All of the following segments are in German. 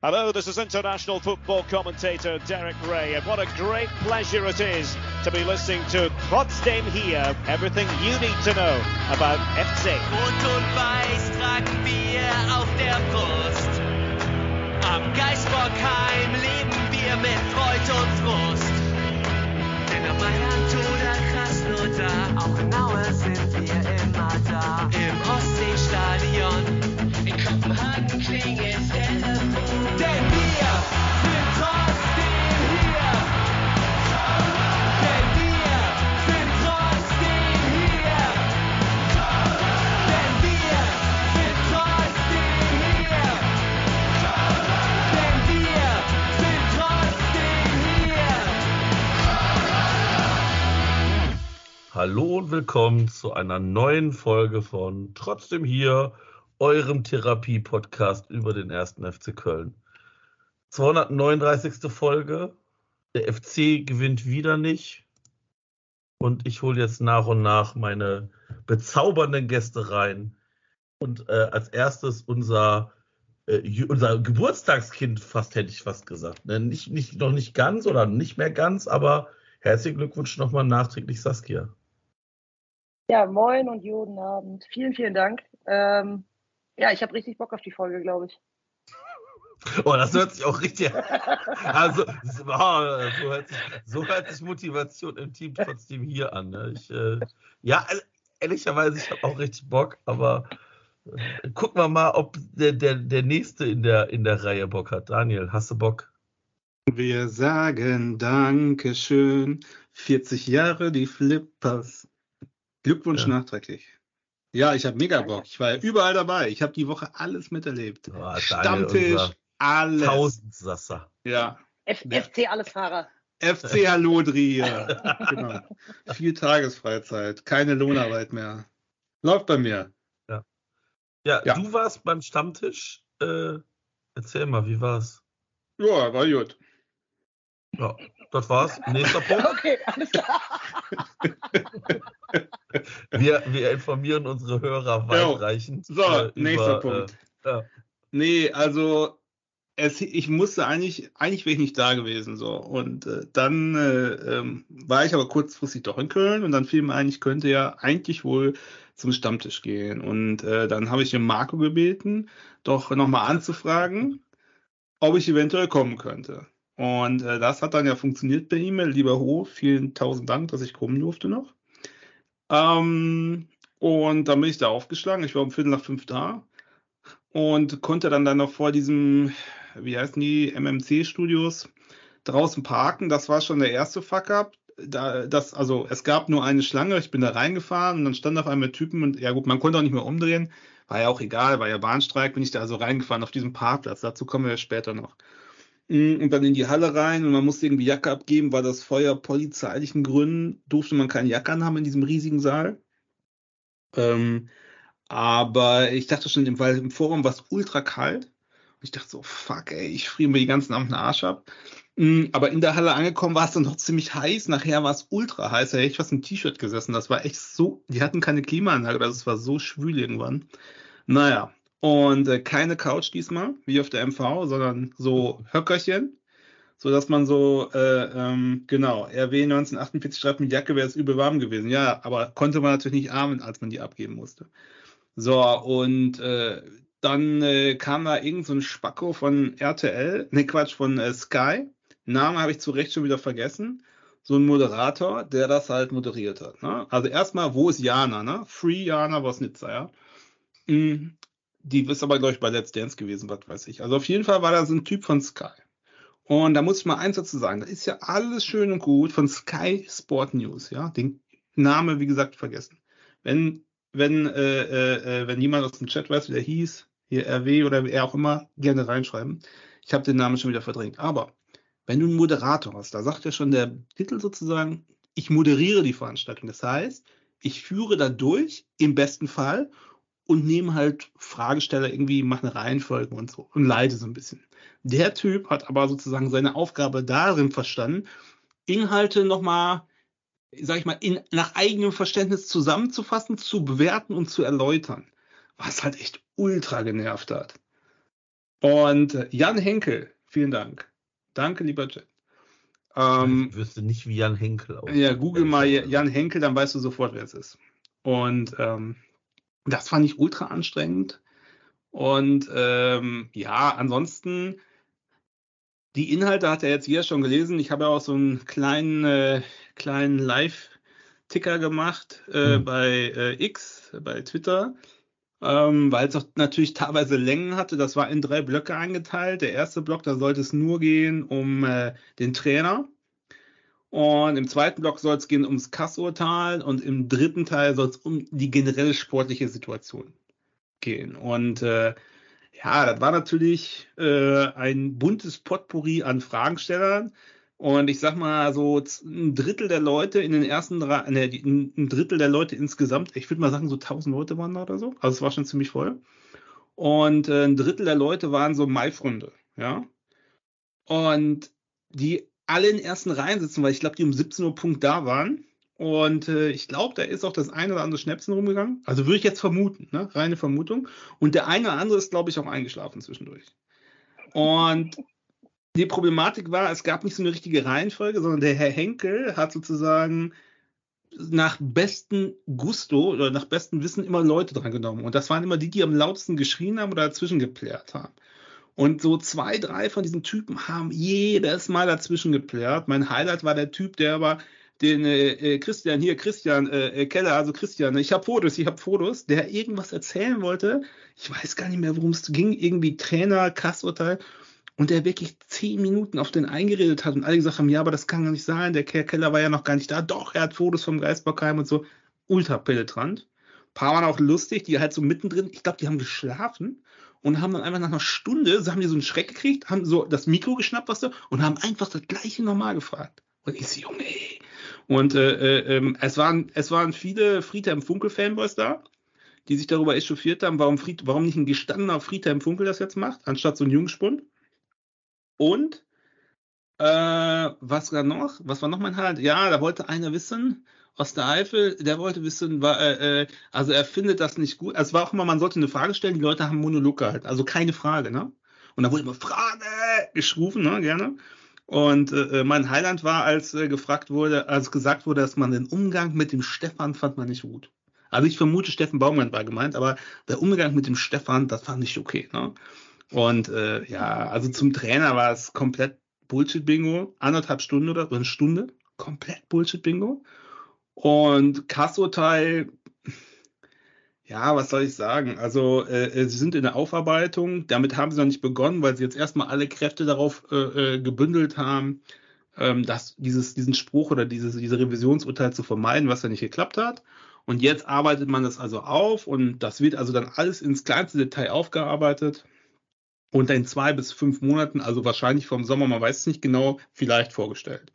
Hello, this is international football commentator Derek Ray, and what a great pleasure it is to be listening to Trotzdem here, everything you need to know about FC. Rot und Weiß tragen wir auf der Brust. Am leben wir mit und Frust. Denn Mailand oder Krasnodar, auch in Hallo und willkommen zu einer neuen Folge von Trotzdem hier, eurem Therapie-Podcast über den ersten FC Köln. 239. Folge. Der FC gewinnt wieder nicht. Und ich hole jetzt nach und nach meine bezaubernden Gäste rein. Und äh, als erstes unser, äh, unser Geburtstagskind, fast hätte ich fast gesagt. Ne? Nicht, nicht, noch nicht ganz oder nicht mehr ganz, aber herzlichen Glückwunsch nochmal nachträglich, Saskia. Ja, moin und guten Abend. Vielen, vielen Dank. Ähm, ja, ich habe richtig Bock auf die Folge, glaube ich. Oh, das hört sich auch richtig. Also, so, ah, so, hört sich, so hört sich Motivation im Team trotzdem hier an. Ne? Ich, äh, ja, ehr- ehrlicherweise, ich habe auch richtig Bock, aber äh, gucken wir mal, ob der, der, der Nächste in der, in der Reihe Bock hat. Daniel, hast du Bock? Wir sagen Dankeschön. 40 Jahre die Flippers. Glückwunsch Ja. nachträglich. Ja, ich habe mega Bock. Ich war ja überall dabei. Ich habe die Woche alles miterlebt. Oh, Daniel, Stammtisch, alles. Tausendsasser. Ja. F Ja. FC Allesfahrer. FC Hallodri hier. genau. Viel Tagesfreizeit, keine Lohnarbeit mehr. Läuft bei mir. Ja, Ja. du warst beim Stammtisch. Äh, erzähl mal, wie war's? Ja, war gut. Ja, das war's. Nächster Punkt. Okay, alles klar. Wir, wir informieren unsere Hörer Ja. weitreichend. So, äh, nächster über, Punkt. Äh, ja. Nee, also es, ich musste eigentlich, eigentlich wäre ich nicht da gewesen so. Und äh, dann äh, ähm, war ich aber kurzfristig doch in Köln und dann fiel mir ein, ich könnte ja eigentlich wohl zum Stammtisch gehen. Und äh, dann habe ich den Marco gebeten, doch nochmal anzufragen, ob ich eventuell kommen könnte. Und äh, das hat dann ja funktioniert per E-Mail. Lieber Ho, vielen tausend Dank, dass ich kommen durfte noch. Ähm, und dann bin ich da aufgeschlagen. Ich war um Viertel nach fünf da und konnte dann dann noch vor diesem, wie heißen die, MMC-Studios draußen parken. Das war schon der erste Fuck-up. Da, das, also es gab nur eine Schlange, ich bin da reingefahren und dann stand auf einmal Typen und ja gut, man konnte auch nicht mehr umdrehen. War ja auch egal, war ja Bahnstreik, bin ich da also reingefahren auf diesem Parkplatz. Dazu kommen wir später noch. Mm, Und dann in die Halle rein und man musste irgendwie Jacke abgeben, weil das Feuer polizeilichen Gründen durfte man keine Jacke anhaben in diesem riesigen Saal. Ähm, aber ich dachte schon, weil im Forum war es ultra kalt. Und ich dachte so, fuck, ey, ich friere mir die ganzen Abend den Arsch ab. Mm, Aber in der Halle angekommen war es dann noch ziemlich heiß. Nachher war es ultra heiß. Da hätte ich fast im T-Shirt gesessen. Das war echt so, die hatten keine Klimaanlage. Das war so schwül irgendwann. Naja, und äh, keine Couch diesmal, wie auf der MV, sondern so Höckerchen. So dass man so, äh, ähm, genau, RW 1948 schreibt mit Jacke wäre es übel warm gewesen. Ja, aber konnte man natürlich nicht armen, als man die abgeben musste. So, und äh, dann äh, kam da irgend so ein Spacko von RTL, ne Quatsch, von äh, Sky. Name habe ich zu Recht schon wieder vergessen. So ein Moderator, der das halt moderiert hat. Ne? Also erstmal, wo ist Jana? Ne? Free Jana was Nizza, ja. Mm, Die ist aber, glaube ich, bei Let's Dance gewesen, was weiß ich. Also auf jeden Fall war da so ein Typ von Sky. Und da muss ich mal eins dazu sagen, das ist ja alles schön und gut von Sky Sport News, ja. Den Name, wie gesagt, vergessen. Wenn, wenn, äh, äh, äh, wenn jemand aus dem Chat weiß, wie der hieß, hier RW oder wer auch immer, gerne reinschreiben. Ich habe den Namen schon wieder verdrängt. Aber wenn du einen Moderator hast, da sagt ja schon der Titel sozusagen, ich moderiere die Veranstaltung. Das heißt, ich führe da durch, im besten Fall, und nehme halt Fragesteller irgendwie, mache eine Reihenfolge und so und leite so ein bisschen. Der Typ hat aber sozusagen seine Aufgabe darin verstanden, Inhalte nochmal, sag ich mal, in, nach eigenem Verständnis zusammenzufassen, zu bewerten und zu erläutern. Was halt echt ultra genervt hat. Und äh, Jan Henkel, vielen Dank. Danke, lieber Chat. Ähm, ich wüsste nicht, wie Jan Henkel aussieht. Ja, google mal Jan Henkel, dann weißt du sofort, wer es ist. Und ähm, das fand ich ultra anstrengend. Und ähm, ja, ansonsten, die Inhalte hat er jetzt hier schon gelesen. Ich habe ja auch so einen kleinen, äh, kleinen Live-Ticker gemacht äh, mhm. bei äh, X, bei Twitter ähm, weil es auch natürlich teilweise Längen hatte. Das war in drei Blöcke eingeteilt. Der erste Block, da sollte es nur gehen um äh, den Trainer. Und im zweiten Block soll es gehen ums Kassurteil und im dritten Teil soll es um die generelle sportliche Situation gehen. Und äh, ja, das war natürlich äh, ein buntes Potpourri an Fragestellern. Und ich sag mal, so ein Drittel der Leute in den ersten drei, ne, ein Drittel der Leute insgesamt, ich würde mal sagen, so 1000 Leute waren da oder so. Also es war schon ziemlich voll. Und äh, ein Drittel der Leute waren so Mai-Freunde, ja. Und die alle in ersten Reihen sitzen, weil ich glaube, die um 17 Uhr Punkt da waren. Und äh, ich glaube, da ist auch das eine oder andere Schnäpsen rumgegangen. Also würde ich jetzt vermuten, ne? reine Vermutung. Und der eine oder andere ist, glaube ich, auch eingeschlafen zwischendurch. Und die Problematik war, es gab nicht so eine richtige Reihenfolge, sondern der Herr Henkel hat sozusagen nach bestem Gusto oder nach bestem Wissen immer Leute dran genommen. Und das waren immer die, die am lautesten geschrien haben oder dazwischen geplärt haben. Und so zwei, drei von diesen Typen haben jedes Mal dazwischen geplärt. Mein Highlight war der Typ, der aber den äh, äh Christian hier, Christian äh, äh, Keller, also Christian, ich habe Fotos, ich habe Fotos, der irgendwas erzählen wollte. Ich weiß gar nicht mehr, worum es ging. Irgendwie Trainer, Kassurteil und der wirklich zehn Minuten auf den eingeredet hat und alle gesagt haben, ja, aber das kann gar nicht sein, der Keller war ja noch gar nicht da. Doch, er hat Fotos vom Geistbockheim und so. Ultra penetrant. Ein paar waren auch lustig, die halt so mittendrin, ich glaube, die haben geschlafen und haben dann einfach nach einer Stunde, so haben die so einen Schreck gekriegt, haben so das Mikro geschnappt, was du, und haben einfach das gleiche normal gefragt. Und ich so, Junge, ey. Und äh, äh, ähm, es, waren, es waren viele Friedhelm Funkel-Fanboys da, die sich darüber echauffiert haben, warum, Fried, warum nicht ein gestandener Friedhelm Funkel das jetzt macht, anstatt so ein Jungspund. Und äh, was war noch? Was war noch mein Halt? Ja, da wollte einer wissen, aus der Eifel, der wollte wissen, war, äh, äh, also er findet das nicht gut. Also es war auch immer, man sollte eine Frage stellen, die Leute haben Monolog gehalten, also keine Frage, ne? Und da wurde immer Frage geschrufen, ne, gerne. Und äh, mein Highlight war, als äh, gefragt wurde, als gesagt wurde, dass man den Umgang mit dem Stefan fand man nicht gut. Also ich vermute, Steffen Baumann war gemeint, aber der Umgang mit dem Stefan, das fand ich okay. Ne? Und äh, ja, also zum Trainer war es komplett Bullshit-Bingo. Anderthalb Stunden oder eine Stunde. Komplett Bullshit-Bingo. Und Kassoteil, ja, was soll ich sagen? Also, äh, äh, sie sind in der Aufarbeitung. Damit haben sie noch nicht begonnen, weil sie jetzt erstmal alle Kräfte darauf äh, äh gebündelt haben, ähm, dass dieses, diesen Spruch oder dieses, diese Revisionsurteil zu vermeiden, was ja nicht geklappt hat. Und jetzt arbeitet man das also auf und das wird also dann alles ins kleinste Detail aufgearbeitet und in zwei bis fünf Monaten, also wahrscheinlich vom Sommer, man weiß es nicht genau, vielleicht vorgestellt.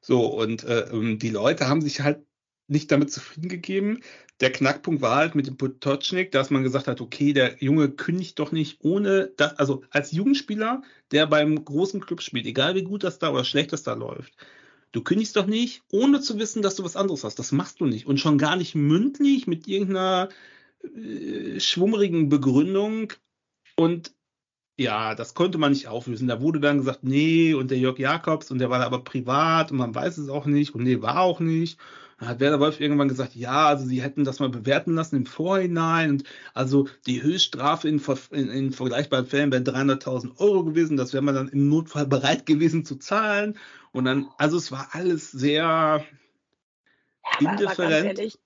So, und äh, ähm, die Leute haben sich halt nicht damit zufrieden gegeben. Der Knackpunkt war halt mit dem Potocznik, dass man gesagt hat, okay, der Junge kündigt doch nicht ohne das, also als Jugendspieler, der beim großen Club spielt, egal wie gut das da oder schlecht das da läuft, du kündigst doch nicht, ohne zu wissen, dass du was anderes hast. Das machst du nicht. Und schon gar nicht mündlich mit irgendeiner äh, schwummerigen Begründung. Und ja, das konnte man nicht auflösen. Da wurde dann gesagt, nee, und der Jörg Jakobs, und der war aber privat und man weiß es auch nicht, und nee, war auch nicht. Dann hat Werder Wolf irgendwann gesagt, ja, also sie hätten das mal bewerten lassen im Vorhinein. Und also die Höchststrafe in, in, in vergleichbaren Fällen wäre 300.000 Euro gewesen. Das wäre man dann im Notfall bereit gewesen zu zahlen. Und dann, also es war alles sehr ja, indifferent.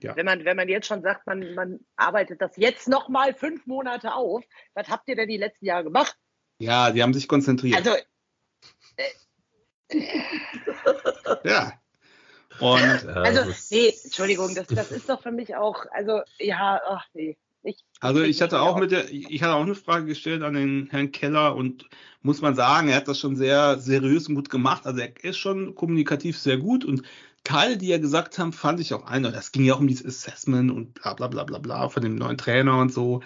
Ja. Wenn, man, wenn man jetzt schon sagt, man, man arbeitet das jetzt nochmal fünf Monate auf, was habt ihr denn die letzten Jahre gemacht? Ja, die haben sich konzentriert. Also, äh, ja. Und, also, nee, Entschuldigung, das, das ist doch für mich auch, also, ja, ach nee. Ich, also ich hatte auch mit der, ich hatte auch eine Frage gestellt an den Herrn Keller und muss man sagen, er hat das schon sehr seriös und gut gemacht. Also er ist schon kommunikativ sehr gut und Teile, die er gesagt haben, fand ich auch ein. Das ging ja auch um dieses Assessment und bla bla bla bla bla von dem neuen Trainer und so.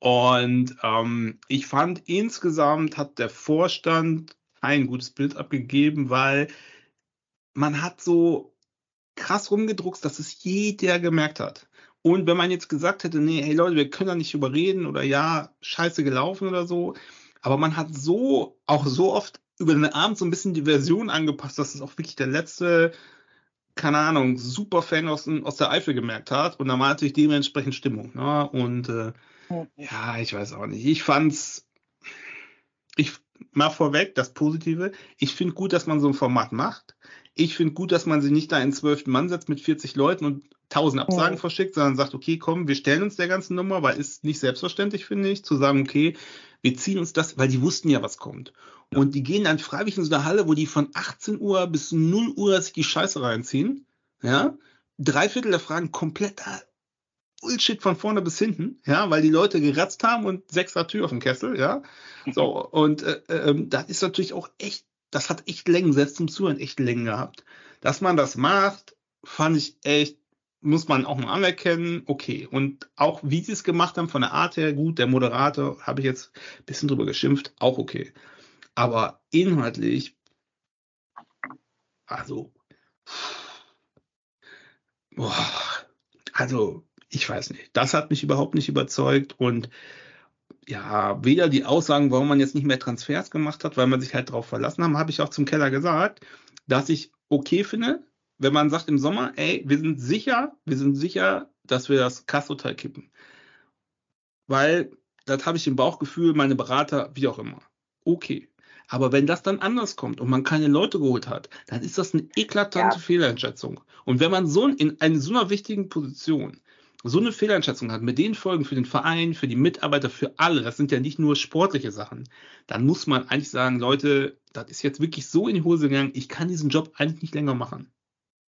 Und ähm, ich fand insgesamt hat der Vorstand ein gutes Bild abgegeben, weil man hat so krass rumgedruckt, dass es jeder gemerkt hat. Und wenn man jetzt gesagt hätte, nee, hey Leute, wir können da nicht überreden oder ja, scheiße gelaufen oder so, aber man hat so, auch so oft über den Abend so ein bisschen die Version angepasst, dass es auch wirklich der letzte, keine Ahnung, Superfan aus, aus der Eifel gemerkt hat. Und da war natürlich dementsprechend Stimmung. Ne? Und äh, ja, ich weiß auch nicht. Ich fand's, ich mal vorweg, das Positive. Ich finde gut, dass man so ein Format macht. Ich finde gut, dass man sie nicht da in zwölften Mann setzt mit 40 Leuten und 1000 Absagen Mhm. verschickt, sondern sagt, okay, komm, wir stellen uns der ganzen Nummer, weil ist nicht selbstverständlich, finde ich, zu sagen, okay, wir ziehen uns das, weil die wussten ja, was kommt. Und die gehen dann freiwillig in so eine Halle, wo die von 18 Uhr bis 0 Uhr sich die Scheiße reinziehen. Ja. Drei Viertel der Fragen kompletter Bullshit von vorne bis hinten, ja, weil die Leute geratzt haben und sechster Tür auf dem Kessel, ja. So, und äh, ähm, das ist natürlich auch echt, das hat echt Längen, selbst zum Zuhören echt Längen gehabt. Dass man das macht, fand ich echt, muss man auch mal anerkennen, okay. Und auch wie sie es gemacht haben, von der Art her, gut, der Moderator, habe ich jetzt ein bisschen drüber geschimpft, auch okay. Aber inhaltlich, also, boah, also, ich weiß nicht. Das hat mich überhaupt nicht überzeugt und ja, weder die Aussagen, warum man jetzt nicht mehr Transfers gemacht hat, weil man sich halt darauf verlassen haben, habe ich auch zum Keller gesagt, dass ich okay finde, wenn man sagt im Sommer, ey, wir sind sicher, wir sind sicher, dass wir das Kassurteil kippen. Weil das habe ich im Bauchgefühl, meine Berater, wie auch immer. Okay. Aber wenn das dann anders kommt und man keine Leute geholt hat, dann ist das eine eklatante Ja. Fehleinschätzung. Und wenn man so in, in so einer wichtigen Position so eine Fehleinschätzung hat, mit den Folgen für den Verein, für die Mitarbeiter, für alle, das sind ja nicht nur sportliche Sachen, dann muss man eigentlich sagen, Leute, das ist jetzt wirklich so in die Hose gegangen, ich kann diesen Job eigentlich nicht länger machen.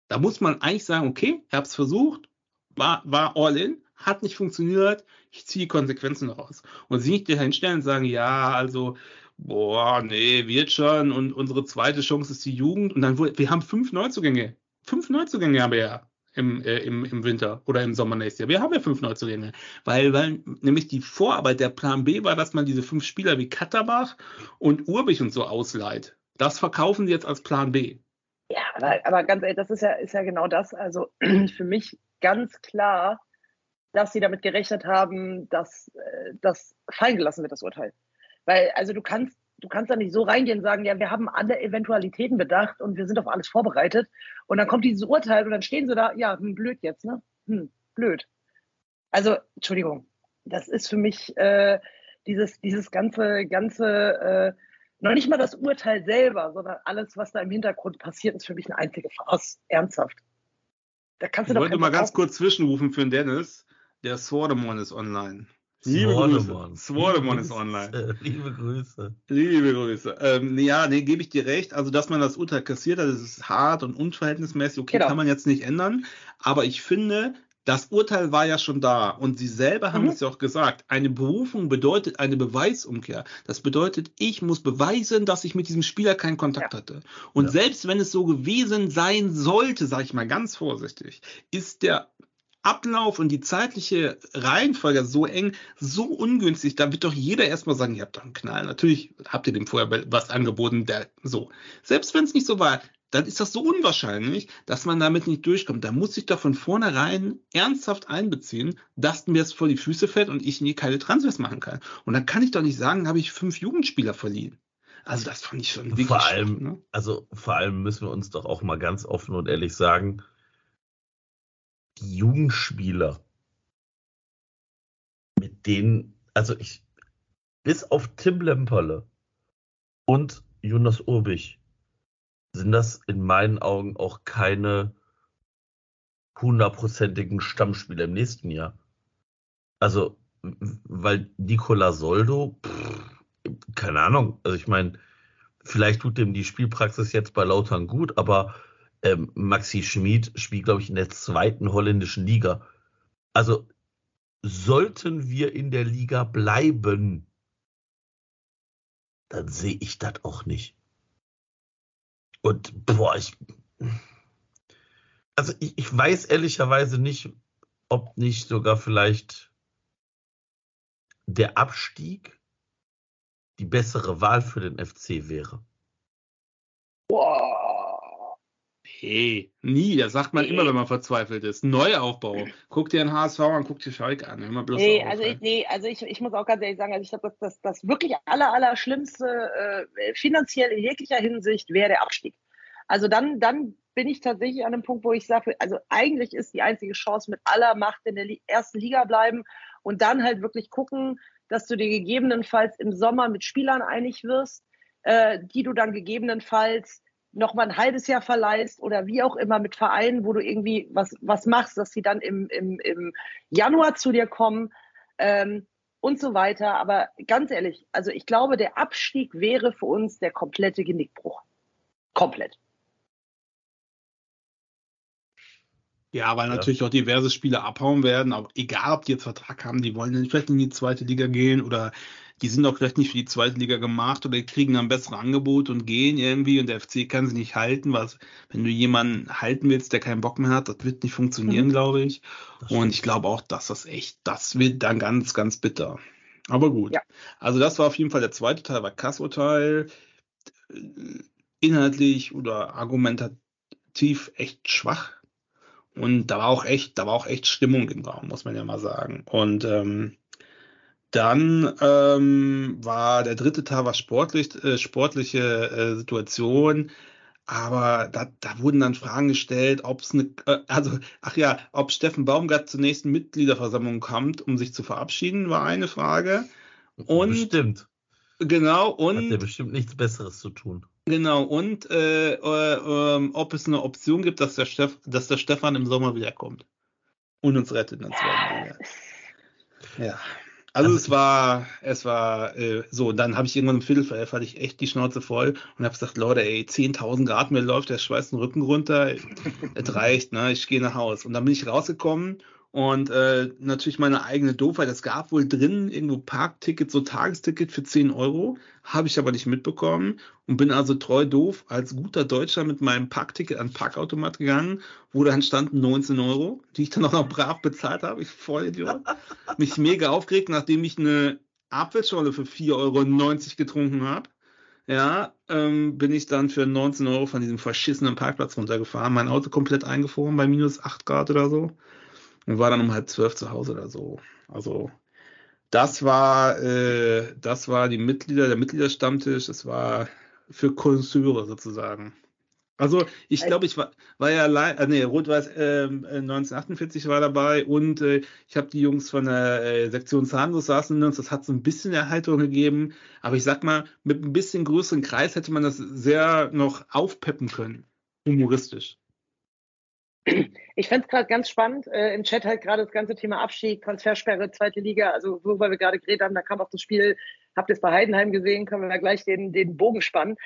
Da muss man eigentlich sagen, okay, ich habe es versucht, war, war all in, hat nicht funktioniert, ich ziehe Konsequenzen daraus. Und sie nicht dahin stellen und sagen, ja, also, boah, nee, wird schon und unsere zweite Chance ist die Jugend. Und dann, wurde- wir haben fünf Neuzugänge. Fünf Neuzugänge haben wir ja im, äh, im, im Winter oder im Sommer nächstes Jahr. Wir haben ja fünf Neuzugänge. Weil, weil nämlich die Vorarbeit, der Plan B war, dass man diese fünf Spieler wie Katterbach und Urbich und so ausleiht. Das verkaufen sie jetzt als Plan B. Ja, aber, aber ganz ehrlich, das ist ja, ist ja genau das. Also für mich ganz klar, dass sie damit gerechnet haben, dass äh, das fallen gelassen wird, das Urteil. Weil, also du kannst, du kannst da nicht so reingehen und sagen, ja, wir haben alle Eventualitäten bedacht und wir sind auf alles vorbereitet. Und dann kommt dieses Urteil und dann stehen sie da, ja, hm, blöd jetzt, ne? Hm, blöd. Also, Entschuldigung, das ist für mich äh, dieses, dieses ganze, ganze, äh, noch nicht mal das Urteil selber, sondern alles, was da im Hintergrund passiert, ist für mich eine einzige Farce. Ernsthaft. Da kannst du Ich doch wollte mal ganz kurz zwischenrufen für den Dennis. Der Swordemon ist online. Liebe Swordemon. Grüße. Swordemon ist online. Liebe Grüße. Liebe Grüße. Ähm, ja, nee, gebe ich dir recht. Also, dass man das Urteil kassiert hat, das ist hart und unverhältnismäßig. Okay, Genau. kann man jetzt nicht ändern. Aber ich finde, das Urteil war ja schon da. Und Sie selber haben Mhm. es ja auch gesagt. Eine Berufung bedeutet eine Beweisumkehr. Das bedeutet, ich muss beweisen, dass ich mit diesem Spieler keinen Kontakt hatte. Und Ja. selbst wenn es so gewesen sein sollte, sage ich mal ganz vorsichtig, ist der Ablauf und die zeitliche Reihenfolge so eng, so ungünstig, da wird doch jeder erstmal sagen, ihr habt doch einen Knall. Natürlich habt ihr dem vorher was angeboten, der so. Selbst wenn es nicht so war, dann ist das so unwahrscheinlich, dass man damit nicht durchkommt. Da muss ich doch von vornherein ernsthaft einbeziehen, dass mir es vor die Füße fällt und ich nie keine Transfers machen kann. Und dann kann ich doch nicht sagen, habe ich fünf Jugendspieler verliehen. Also das fand ich schon wirklich Vor allem, ne? also vor allem müssen wir uns doch auch mal ganz offen und ehrlich sagen, die Jugendspieler, mit denen, also ich, bis auf Tim Lemperle und Jonas Urbich, sind das in meinen Augen auch keine hundertprozentigen Stammspieler im nächsten Jahr. Also, weil Nicola Soldo, pff, keine Ahnung, also ich meine, vielleicht tut dem die Spielpraxis jetzt bei Lautern gut, aber ähm, Maxi Schmid spielt, glaube ich, in der zweiten holländischen Liga. Also sollten wir in der Liga bleiben, dann sehe ich das auch nicht. Und boah, ich. Also ich, ich weiß ehrlicherweise nicht, ob nicht sogar vielleicht der Abstieg die bessere Wahl für den FC wäre. Boah. Nee, nie. Das sagt man Nee. immer, wenn man verzweifelt ist. Neuaufbau. Guck dir den HSV an, guck dir Schalke an. Hör mal bloß Nee, auf, also ich, nee, also ich, ich muss auch ganz ehrlich sagen, also ich glaube, das, das, das wirklich aller, aller Schlimmste äh, finanziell in jeglicher Hinsicht wäre der Abstieg. Also dann, dann bin ich tatsächlich an einem Punkt, wo ich sage, also eigentlich ist die einzige Chance mit aller Macht in der ersten Liga bleiben und dann halt wirklich gucken, dass du dir gegebenenfalls im Sommer mit Spielern einig wirst, äh, die du dann gegebenenfalls noch mal ein halbes Jahr verleihst oder wie auch immer mit Vereinen, wo du irgendwie was, was machst, dass sie dann im, im, im Januar zu dir kommen ähm, und so weiter. Aber ganz ehrlich, also ich glaube, der Abstieg wäre für uns der komplette Genickbruch. Komplett. Ja, weil natürlich auch diverse Spieler abhauen werden, aber egal, ob die jetzt Vertrag haben, die wollen vielleicht in die zweite Liga gehen oder die sind auch vielleicht nicht für die zweite Liga gemacht oder die kriegen dann bessere Angebote und gehen irgendwie und der FC kann sie nicht halten, was, wenn du jemanden halten willst, der keinen Bock mehr hat, das wird nicht funktionieren, Mhm. glaube ich. Und ich glaube auch, dass das echt, das wird dann ganz, ganz bitter. Aber gut. Ja. Also das war auf jeden Fall der zweite Teil, war Kassurteil. Inhaltlich oder argumentativ echt schwach. Und da war auch echt, da war auch echt Stimmung im Raum, muss man ja mal sagen. Und ähm, dann ähm, war der dritte Teil war sportlich, äh, sportliche äh, Situation. Aber da, da wurden dann Fragen gestellt, ob es eine, äh, also, ach ja, ob Steffen Baumgart zur nächsten Mitgliederversammlung kommt, um sich zu verabschieden, war eine Frage. Und- Bestimmt. Genau, Hat der und bestimmt nichts Besseres zu tun. genau, und äh, äh, ähm, ob es eine Option gibt, dass der, Steff, dass der Stefan im Sommer wiederkommt und uns rettet zweiten Liga. Ja. Also, Also es war, es war äh, so, dann habe ich irgendwann im Viertel für elf hatte ich echt die Schnauze voll und habe gesagt, Leute, ey, 10.000 Grad, mir läuft der Schweiß den Rücken runter, es reicht, ne, ich gehe nach Haus. Und dann bin ich rausgekommen und äh, natürlich meine eigene Doofheit, es gab wohl drin irgendwo Parkticket, so Tagesticket für 10 Euro, habe ich aber nicht mitbekommen und bin also treu doof als guter Deutscher mit meinem Parkticket an den Parkautomat gegangen, wo dann standen 19 Euro, die ich dann auch noch brav bezahlt habe, ich voll Idiot. Mich mega aufgeregt, nachdem ich eine Apfelschorle für 4,90 Euro getrunken habe. Ja, ähm, bin ich dann für 19 Euro von diesem verschissenen Parkplatz runtergefahren, mein Auto komplett eingefroren bei minus 8 Grad oder so und war dann um halb zwölf zu Hause oder so. Also das war, äh, das war die Mitglieder, der Mitgliederstammtisch, das war für Konnoisseure sozusagen. Also ich glaube, ich war, war ja allein, äh, nee, Rot-Weiß ähm, äh, 1948 war dabei und äh, ich habe die Jungs von der äh, Sektion Zahnlos saßen in uns, das hat so ein bisschen Erheiterung gegeben, aber ich sag mal, mit ein bisschen größeren Kreis hätte man das sehr noch aufpeppen können, humoristisch. Ich fände es gerade ganz spannend. Äh, Im Chat halt gerade das ganze Thema Abstieg, Transfersperre, zweite Liga, also worüber wir gerade geredet haben, da kam auch das Spiel, habt ihr es bei Heidenheim gesehen, können wir da gleich den, den Bogen spannen.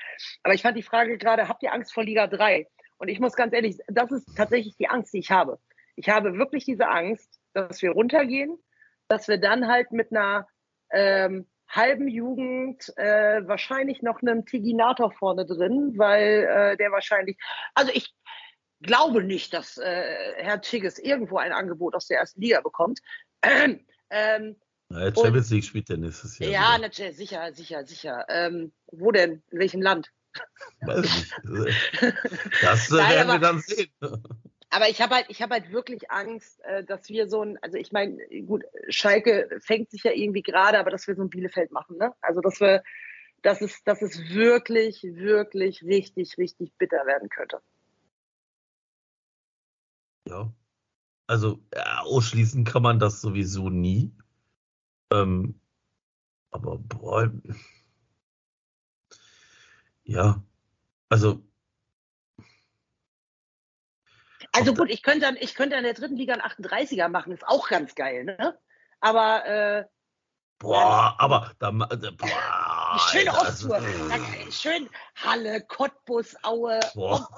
Aber ich fand die Frage gerade, habt ihr Angst vor Liga 3? Und ich muss ganz ehrlich, das ist tatsächlich die Angst, die ich habe. Ich habe wirklich diese Angst, dass wir runtergehen, dass wir dann halt mit einer ähm, halben Jugend äh, wahrscheinlich noch einen Tiginator vorne drin, weil äh, der wahrscheinlich, also ich glaube nicht, dass äh, Herr Tigges irgendwo ein Angebot aus der ersten Liga bekommt. Ähm, ähm, Ja, Champions League spielt der nächstes Jahr. ja, natürlich, sicher, sicher, sicher. Ähm, wo denn? In welchem Land? Weiß nicht. Das äh, Nein, werden wir dann sehen. Aber ich habe halt, ich habe halt wirklich Angst, äh, dass wir so ein, also ich meine, gut, Schalke fängt sich ja irgendwie gerade, aber dass wir so ein Bielefeld machen, ne? Also dass wir, dass es, dass es wirklich, wirklich richtig, richtig bitter werden könnte. Ja. Also ja, ausschließen kann man das sowieso nie. Ähm, aber boah. Ja. Also, Also gut, ich könnte, dann- ich könnte in der dritten Liga einen 38er machen, ist auch ganz geil, ne? Aber äh, boah, aber da da- boah, schön Alter, das Osttour, ist- schön Halle, Cottbus, Aue. Boah,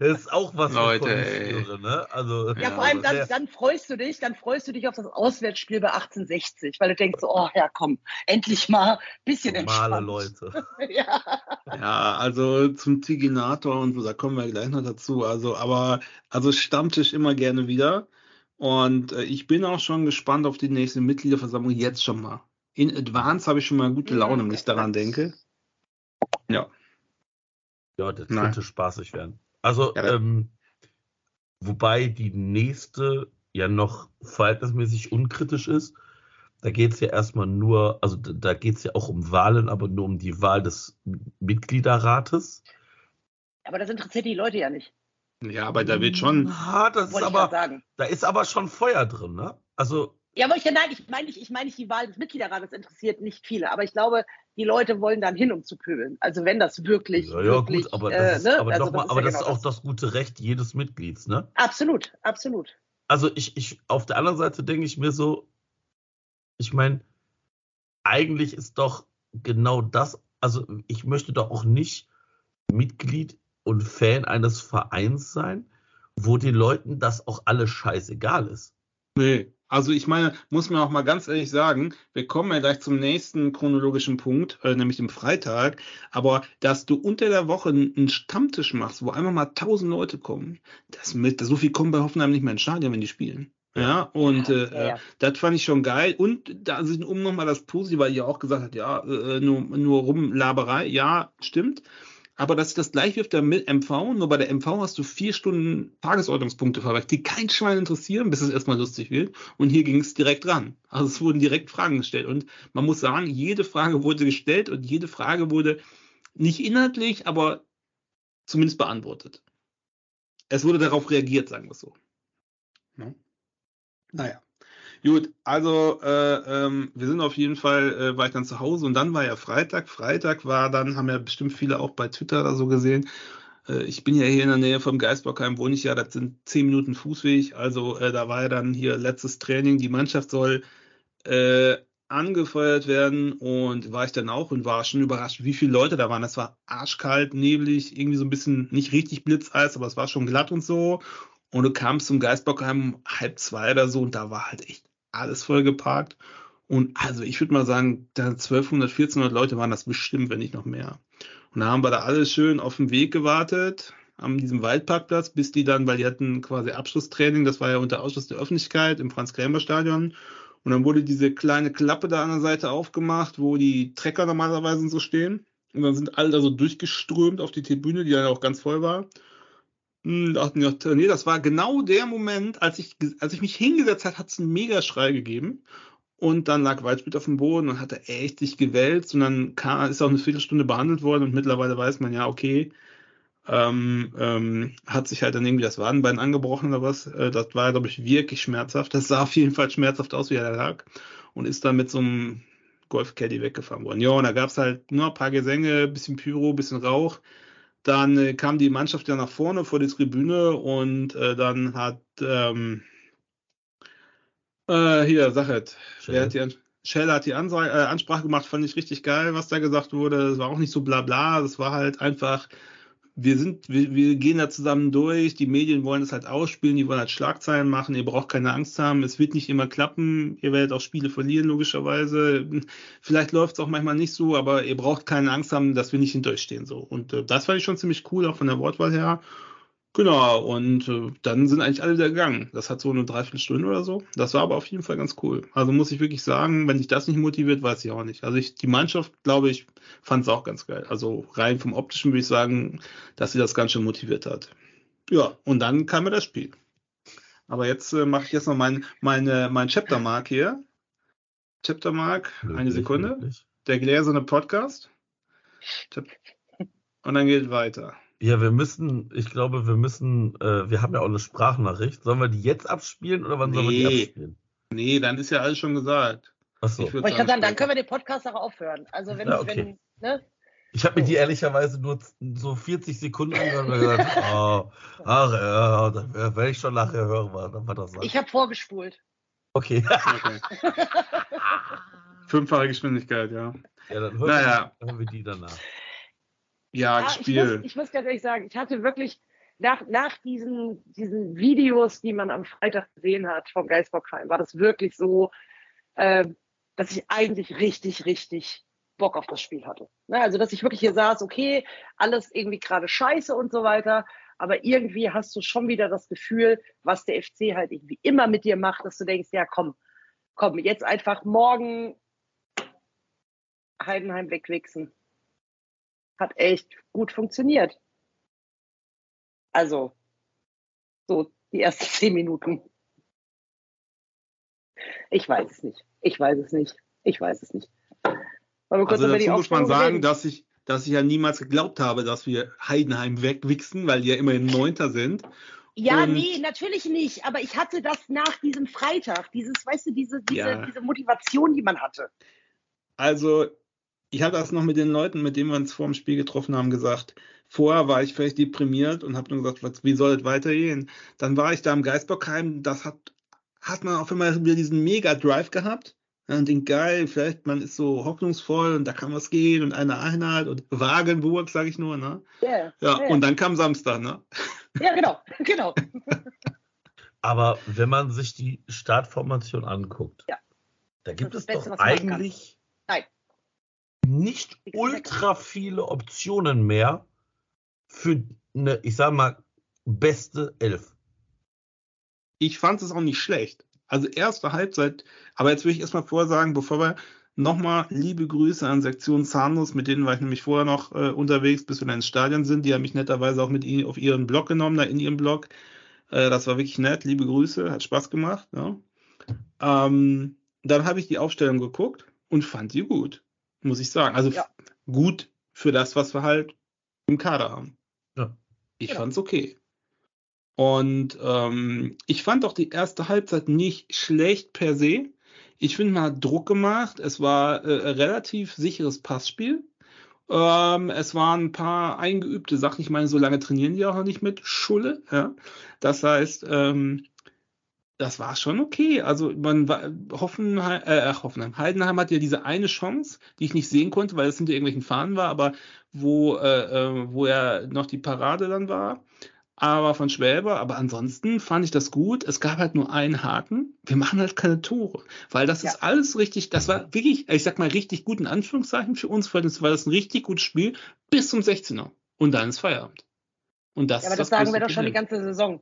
das ist auch was Leute, für ey. Ne? Also, Ja, Ja, vor allem dann, dann freust du dich, dann freust du dich auf das Auswärtsspiel bei 1860, weil du denkst so, oh ja, komm, endlich mal ein bisschen normale entspannt. Leute. ja. Ja, also zum Tiginator und so, da kommen wir gleich noch dazu. Also, aber, also Stammtisch immer gerne wieder. Und äh, ich bin auch schon gespannt auf die nächste Mitgliederversammlung jetzt schon mal. In Advance habe ich schon mal gute Laune, wenn ich daran denke. Ja. Ja, das Nein. könnte spaßig werden. Also, Ja, ähm, wobei die nächste ja noch verhältnismäßig unkritisch ist. Da geht es ja erstmal nur, also da- geht es ja auch um Wahlen, aber nur um die Wahl des Mitgliederrates. Aber das interessiert die Leute ja nicht. Ja, aber da wird schon. Ah, das ist Wollte aber, da ist aber schon Feuer drin, ne? Also, Ja, aber ich, nein, ich meine nicht, ich meine nicht die Wahl des Mitgliederrates interessiert nicht viele, aber ich glaube, die Leute wollen dann hin, um zu pöbeln. Also wenn das wirklich, ja, ja wirklich, gut, aber äh, das ist, ne? aber also nochmal, ist aber ja das genau ist auch das gute Recht jedes Mitglieds, ne? Absolut, absolut. Also ich, ich, auf der anderen Seite denke ich mir so, ich meine, eigentlich ist doch genau das, also ich möchte doch auch nicht Mitglied und Fan eines Vereins sein, wo den Leuten das auch alles scheißegal ist. Nee. Also ich meine, muss man auch mal ganz ehrlich sagen, wir kommen ja gleich zum nächsten chronologischen Punkt, äh, nämlich dem Freitag. Aber dass du unter der Woche einen Stammtisch machst, wo einfach mal tausend Leute kommen, das mit, so viel kommen bei Hoffenheim nicht mehr ins Stadion, wenn die spielen. Ja, und äh, Ja, ja. das fand ich schon geil. Und da sind um nochmal das Positive, weil ihr auch gesagt habt, ja, äh, nur, nur Rumlaberei. Ja, stimmt. Aber das ist das gleiche wie auf der MV, nur bei der MV hast du vier Stunden Tagesordnungspunkte verwechselt, die kein Schwein interessieren, bis es erstmal lustig wird. Und hier ging es direkt ran. Also es wurden direkt Fragen gestellt. Und man muss sagen, jede Frage wurde gestellt und jede Frage wurde nicht inhaltlich, aber zumindest beantwortet. Es wurde darauf reagiert, sagen wir es so. Ja. Naja. Gut, also äh, ähm, wir sind auf jeden Fall äh, war ich dann zu Hause und dann war ja Freitag. Freitag war dann, haben ja bestimmt viele auch bei Twitter oder so gesehen. Äh, ich bin ja hier in der Nähe vom Geisbockheim, wohne ich ja, das sind zehn Minuten Fußweg. Also äh, da war ja dann hier letztes Training. Die Mannschaft soll äh, angefeuert werden und war ich dann auch und war schon überrascht, wie viele Leute da waren. Es war arschkalt, neblig, irgendwie so ein bisschen nicht richtig Blitzeis, aber es war schon glatt und so. Und du kamst zum Geisbockheim um halb zwei oder so und da war halt echt alles voll geparkt. Und also ich würde mal sagen, da 1200, 1400 Leute waren das bestimmt, wenn nicht noch mehr. Und da haben wir da alles schön auf dem Weg gewartet, an diesem Waldparkplatz, bis die dann, weil die hatten quasi Abschlusstraining, das war ja unter Ausschluss der Öffentlichkeit im Franz-Krämer-Stadion. Und dann wurde diese kleine Klappe da an der Seite aufgemacht, wo die Trecker normalerweise so stehen. Und dann sind alle da so durchgeströmt auf die Tribüne, die dann auch ganz voll war. Hm, ja, nee, das war genau der Moment, als ich, als ich mich hingesetzt habe, hat es einen Megaschrei gegeben. Und dann lag Waldspiel auf dem Boden und hat er echt sich gewälzt und dann kam, ist auch eine Viertelstunde behandelt worden und mittlerweile weiß man ja, okay, ähm, ähm, hat sich halt dann irgendwie das Wadenbein angebrochen oder was. Äh, das war, glaube ich, wirklich schmerzhaft. Das sah auf jeden Fall schmerzhaft aus, wie er da lag. Und ist dann mit so einem Golfcaddy weggefahren worden. Ja, und da gab es halt nur ein paar Gesänge, bisschen Pyro, bisschen Rauch. Dann äh, kam die Mannschaft ja nach vorne vor die Tribüne und äh, dann hat ähm, äh, hier, Sachet, wer hat die An Shell hat die Ansa äh, Ansprache gemacht, fand ich richtig geil, was da gesagt wurde. Es war auch nicht so bla bla, das war halt einfach, wir sind, wir, wir gehen da zusammen durch, die Medien wollen das halt ausspielen, die wollen halt Schlagzeilen machen, ihr braucht keine Angst haben, es wird nicht immer klappen, ihr werdet auch Spiele verlieren, logischerweise. Vielleicht läuft es auch manchmal nicht so, aber ihr braucht keine Angst haben, dass wir nicht hinter euch stehen. So. Und äh, das fand ich schon ziemlich cool, auch von der Wortwahl her. Genau, und äh, dann sind eigentlich alle wieder gegangen. Das hat so eine Dreiviertelstunde oder so. Das war aber auf jeden Fall ganz cool. Also muss ich wirklich sagen, wenn dich das nicht motiviert, weiß ich auch nicht. Also ich, die Mannschaft, glaube ich, fand es auch ganz geil. Also rein vom optischen würde ich sagen, dass sie das ganz schön motiviert hat. Ja, und dann kam mir das Spiel. Aber jetzt äh, mache ich jetzt noch mein, meine, mein Chaptermark hier. Chaptermark, eine Möglich, Sekunde. möglich. Der gläserne Podcast. Und dann geht weiter. Ja, wir müssen, ich glaube, wir müssen, äh, wir haben ja auch eine Sprachnachricht. Sollen wir die jetzt abspielen oder wann sollen wir die Nee. abspielen? Nee, dann ist ja alles schon gesagt. Achso. Ich ich kann sagen, dann können wir den Podcast auch aufhören. Also wenn, Ja, okay. wenn, ne? Ich habe mir die ehrlicherweise nur so 40 Sekunden angehört und gehört, oh, ach ja, dann werde ich schon nachher hören, was, was das sagt. Ich habe vorgespult. Okay. Okay. Fünffache Geschwindigkeit, ja. ja, dann hören, Naja. wir, hören wir die danach. Ja, Ja, ich, muss, ich muss ganz ehrlich sagen, ich hatte wirklich nach, nach diesen, diesen Videos, die man am Freitag gesehen hat vom Geisbockheim, war das wirklich so, äh, dass ich eigentlich richtig, richtig Bock auf das Spiel hatte. Ne, also, dass ich wirklich hier saß, okay, alles irgendwie gerade scheiße und so weiter, aber irgendwie hast du schon wieder das Gefühl, was der FC halt irgendwie immer mit dir macht, dass du denkst, ja komm, komm, jetzt einfach morgen Heidenheim wegwichsen. Hat echt gut funktioniert. Also, so die ersten zehn Minuten. Ich weiß es nicht. Ich weiß es nicht. Ich weiß es nicht. Wir kurz also dazu muss man sagen, reden? dass ich, dass ich ja niemals geglaubt habe, dass wir Heidenheim wegwichsen, weil die ja immerhin Neunter sind. Ja, und nee, natürlich nicht. Aber ich hatte das nach diesem Freitag, dieses, weißt du, diese, diese, ja. diese Motivation, die man hatte. Also, ich habe das noch mit den Leuten, mit denen wir uns vor dem Spiel getroffen haben, gesagt. Vorher war ich vielleicht deprimiert und habe nur gesagt, wie soll es weitergehen? Dann war ich da im Geisbockheim, das hat, hat man auf einmal wieder diesen Mega-Drive gehabt und denkt, geil, vielleicht man ist so hoffnungsvoll und da kann was gehen und eine Einheit und Wagenburg, sage ich nur, ne? Yeah, ja, yeah. und dann kam Samstag, ne? Ja, genau, genau. Aber wenn man sich die Startformation anguckt, ja. da gibt es Beste, doch eigentlich nicht ultra viele Optionen mehr für eine, ich sag mal, beste Elf. Ich fand es auch nicht schlecht. Also erste Halbzeit, aber jetzt will ich erstmal vorsagen, bevor wir nochmal liebe Grüße an Sektion Zahnlos, mit denen war ich nämlich vorher noch äh, unterwegs, bis wir dann ins Stadion sind. Die haben mich netterweise auch mit ihnen auf ihren Blog genommen, da in ihrem Blog. Äh, das war wirklich nett, liebe Grüße, hat Spaß gemacht. Ja. Ähm, dann habe ich die Aufstellung geguckt und fand sie gut, muss ich sagen. Also ja. gut für das, was wir halt im Kader haben. Ja. Ich ja. fand's okay. Und ähm, ich fand auch die erste Halbzeit nicht schlecht per se. Ich finde, man hat Druck gemacht. Es war äh, relativ sicheres Passspiel. Ähm, es waren ein paar eingeübte Sachen. Ich meine, so lange trainieren die auch noch nicht mit Schulle. Ja? Das heißt, ähm, das war schon okay. Also man war Hoffenheim, äh, Hoffenheim, Heidenheim hat ja diese eine Chance, die ich nicht sehen konnte, weil es hinter irgendwelchen Fahnen war, aber wo, äh, äh wo er noch die Parade dann war aber von Schwäber. Aber ansonsten fand ich das gut. Es gab halt nur einen Haken. Wir machen halt keine Tore. Weil das ja. ist alles richtig, das war wirklich, ich sag mal, richtig gut in Anführungszeichen für uns, weil das war das ein richtig gutes Spiel bis zum 16er. Und dann ist Feierabend. Und das ja, aber das, das sagen wir doch schon die ganze Saison.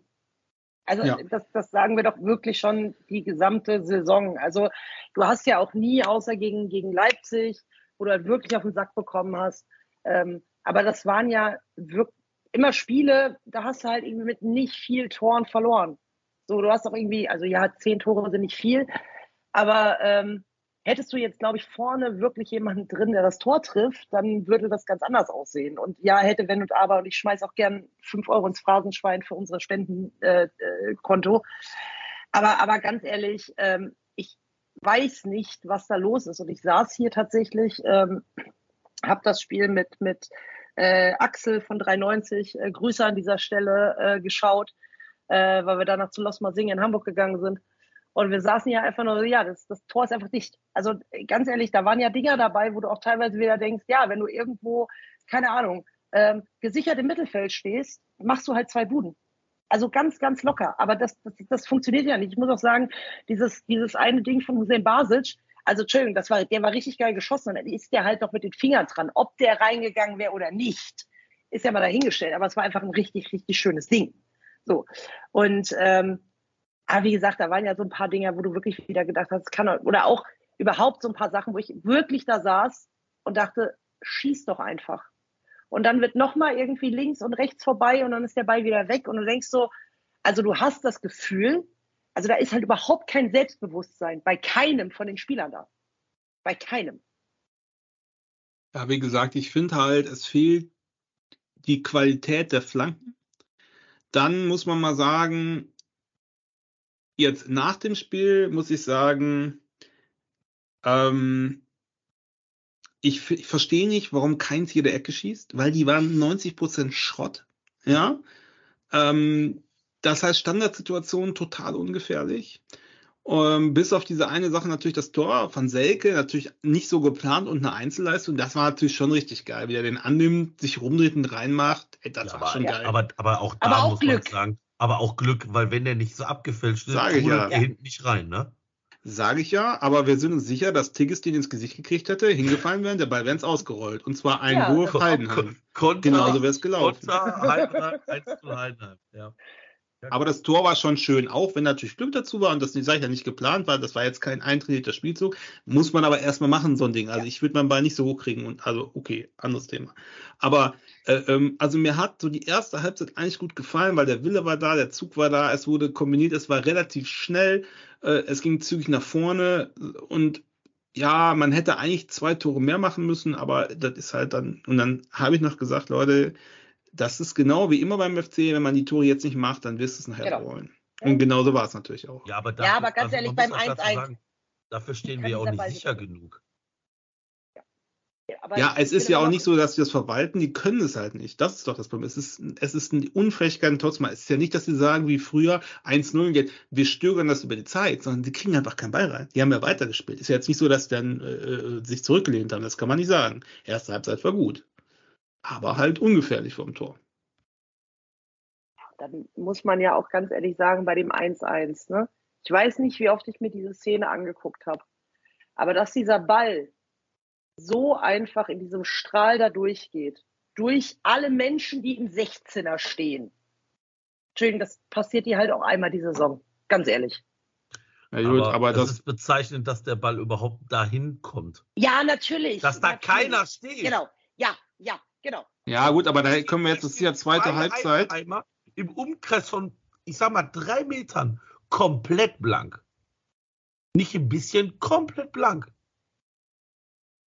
Also ja. das, das sagen wir doch wirklich schon die gesamte Saison. Also du hast ja auch nie, außer gegen, gegen Leipzig, wo du halt wirklich auf den Sack bekommen hast. Ähm, aber das waren ja wirklich immer Spiele, da hast du halt irgendwie mit nicht viel Toren verloren. So, du hast auch irgendwie, also ja, zehn Tore sind nicht viel, aber ähm, hättest du jetzt, glaube ich, vorne wirklich jemanden drin, der das Tor trifft, dann würde das ganz anders aussehen. Und ja, hätte, wenn und aber, und ich schmeiß auch gern fünf Euro ins Phrasenschwein für unsere Spendenkonto. Äh, äh, aber, aber ganz ehrlich, ähm, ich weiß nicht, was da los ist. Und ich saß hier tatsächlich, ähm, habe das Spiel mit, mit äh, Axel von 390, äh, Grüße an dieser Stelle, äh, geschaut, äh, weil wir danach zu Los Singen in Hamburg gegangen sind. Und wir saßen ja einfach nur so, ja, das, das Tor ist einfach dicht. Also ganz ehrlich, da waren ja Dinger dabei, wo du auch teilweise wieder denkst, ja, wenn du irgendwo, keine Ahnung, ähm, gesichert im Mittelfeld stehst, machst du halt zwei Buden. Also ganz, ganz locker. Aber das, das, das funktioniert ja nicht. Ich muss auch sagen, dieses, dieses eine Ding von Hussein Basic, also Entschuldigung, das war, der war richtig geil geschossen und dann ist der halt noch mit den Fingern dran. Ob der reingegangen wäre oder nicht, ist ja mal dahingestellt. Aber es war einfach ein richtig, richtig schönes Ding. So. Und ähm, aber wie gesagt, da waren ja so ein paar Dinge, wo du wirklich wieder gedacht hast, kann oder auch überhaupt so ein paar Sachen, wo ich wirklich da saß und dachte, schieß doch einfach. Und dann wird nochmal irgendwie links und rechts vorbei und dann ist der Ball wieder weg und du denkst so, also du hast das Gefühl, also da ist halt überhaupt kein Selbstbewusstsein bei keinem von den Spielern da. Bei keinem. Ja, wie gesagt, ich finde halt, es fehlt die Qualität der Flanken. Dann muss man mal sagen, jetzt nach dem Spiel muss ich sagen, ähm, ich, ich verstehe nicht, warum keins jede Ecke schießt, weil die waren 90% Schrott. Ja. Ähm, das heißt, Standardsituation total ungefährlich. Ähm, bis auf diese eine Sache natürlich das Tor von Selke, natürlich nicht so geplant und eine Einzelleistung. Das war natürlich schon richtig geil, wie er den annimmt, sich rumdreht und reinmacht. Ey, das ja, war aber, schon ja, geil. Aber, aber auch da aber auch muss Glück. man sagen, aber auch Glück, weil wenn der nicht so abgefälscht ist, Sage ich ja. er hinten nicht rein, ne? Sage ich ja, aber wir sind uns sicher, dass Tigges den ins Gesicht gekriegt hätte, hingefallen wäre, der Ball wäre ins ausgerollt. Und zwar ein ja, Wurf Heidenheim. Konter, Genauso wäre es gelaufen. Konter, Heidenheim, 1 zu Heidenheim, ja. Aber das Tor war schon schön, auch wenn natürlich Glück dazu war und das, sage ich ja, nicht geplant war. Das war jetzt kein eintrainierter Spielzug. Muss man aber erstmal machen, so ein Ding. Also ich würde meinen Ball nicht so hochkriegen und also, okay, anderes Thema. Aber äh, ähm, also mir hat so die erste Halbzeit eigentlich gut gefallen, weil der Wille war da, der Zug war da, es wurde kombiniert, es war relativ schnell, äh, es ging zügig nach vorne und ja, man hätte eigentlich zwei Tore mehr machen müssen, aber das ist halt dann, und dann habe ich noch gesagt, Leute, das ist genau wie immer beim FC, wenn man die Tore jetzt nicht macht, dann wirst du es nachher genau. bereuen. Und genauso war es natürlich auch. Ja, aber, dafür, ja, aber ganz also ehrlich, beim 1-1. Dafür stehen wir ja auch nicht sicher genug. Aber ja, es ist ja auch nicht so, dass sie das verwalten, die können es halt nicht. Das ist doch das Problem. Es ist, es ist eine Unfähigkeit trotzdem. Es ist ja nicht, dass sie sagen, wie früher 1-0 jetzt, wir stören das über die Zeit, sondern die kriegen einfach keinen Ball rein. Die haben ja weitergespielt. Ist ja jetzt nicht so, dass sie dann äh, äh, sich zurückgelehnt haben. Das kann man nicht sagen. Erste Halbzeit war gut. Aber halt ungefährlich vom Tor. Dann muss man ja auch ganz ehrlich sagen, bei dem 1-1, ne? Ich weiß nicht, wie oft ich mir diese Szene angeguckt habe. Aber dass dieser Ball so einfach in diesem Strahl da durchgeht. Durch alle Menschen, die im 16er stehen. Entschuldigung, das passiert dir halt auch einmal die Saison. Ganz ehrlich. Ja, gut, aber, aber das, das, ist bezeichnend, dass der Ball überhaupt dahin kommt. Ja, natürlich. Dass da natürlich. keiner steht. Genau. Ja, ja, genau. Ja, gut, aber da können wir jetzt, das ist ja zweite Halbzeit. Einmal Im Umkreis von, ich sag mal, drei Metern komplett blank. Nicht ein bisschen, komplett blank.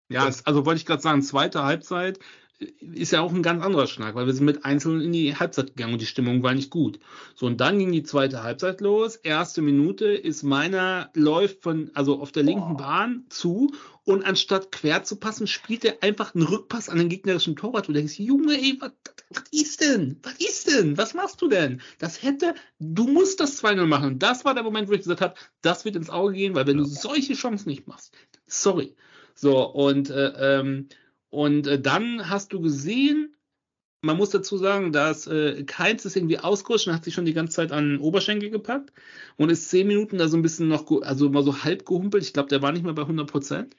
Ja, also wollte ich gerade sagen, zweite Halbzeit ist ja auch ein ganz anderer Schnack, weil wir sind mit Einzelnen in die Halbzeit gegangen und die Stimmung war nicht gut. So, und dann ging die zweite Halbzeit los. Erste Minute ist meiner läuft von, also auf der linken Bahn zu und anstatt quer zu passen, spielt er einfach einen Rückpass an den gegnerischen Torwart. Du denkst, Junge, ey, was, was ist denn? Was ist denn? Was machst du denn? Das hätte, du musst das 2-0 machen. Und das war der Moment, wo ich gesagt habe, das wird ins Auge gehen, weil wenn du solche Chancen nicht machst, sorry. So, und, äh, ähm, und äh, dann hast du gesehen, man muss dazu sagen, dass äh, Keins ist irgendwie ausgerutscht und hat sich schon die ganze Zeit an den Oberschenkel gepackt und ist zehn Minuten da so ein bisschen noch, also mal so halb gehumpelt. Ich glaube, der war nicht mehr bei 100 Prozent.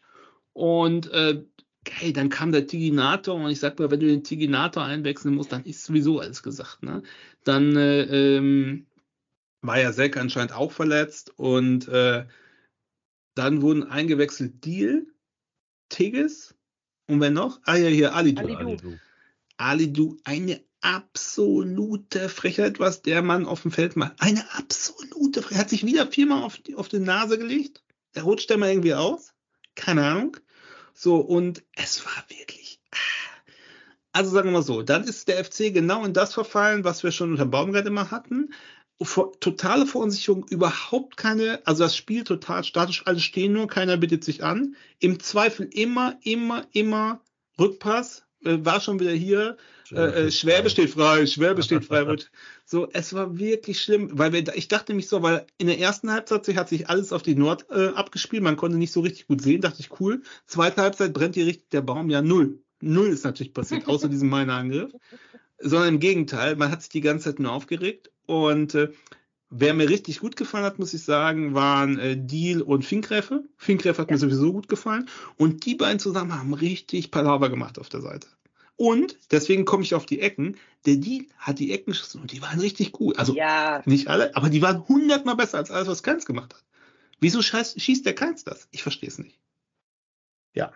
Und äh, hey, dann kam der Tiginator und ich sag mal, wenn du den Tiginator einwechseln musst, dann ist sowieso alles gesagt. Ne? Dann äh, ähm, war ja Selk anscheinend auch verletzt und äh, dann wurden eingewechselt Deal Tigges und wer noch? Ah ja, hier Alidu. Alidu. Alidu, eine absolute Frechheit, was der Mann auf dem Feld macht. Eine absolute Frechheit. Er hat sich wieder viermal auf die, auf die Nase gelegt. Er rutscht der mal irgendwie aus. Keine Ahnung. So, und es war wirklich. Ah. Also sagen wir mal so, dann ist der FC genau in das verfallen, was wir schon unter Baumgart immer hatten totale Verunsicherung, überhaupt keine, also das Spiel total statisch, alles stehen nur, keiner bittet sich an. Im Zweifel immer, immer, immer Rückpass, äh, war schon wieder hier, äh, äh, Schwäbe steht frei, Schwäbe steht frei. so, es war wirklich schlimm, weil wir, ich dachte mich so, weil in der ersten Halbzeit hat sich alles auf die Nord äh, abgespielt, man konnte nicht so richtig gut sehen, dachte ich, cool. Zweite Halbzeit brennt hier richtig der Baum, ja, null. Null ist natürlich passiert, außer diesem meiner Angriff. Sondern im Gegenteil, man hat sich die ganze Zeit nur aufgeregt und äh, wer mir richtig gut gefallen hat, muss ich sagen, waren äh, Deal und Finkräfe. Finkräfe hat ja. mir sowieso gut gefallen. Und die beiden zusammen haben richtig Palaver gemacht auf der Seite. Und deswegen komme ich auf die Ecken. Der Deal hat die Ecken geschossen und die waren richtig gut. Also ja. nicht alle, aber die waren hundertmal besser als alles, was Keins gemacht hat. Wieso scheiß, schießt der Keins das? Ich verstehe es nicht. Ja.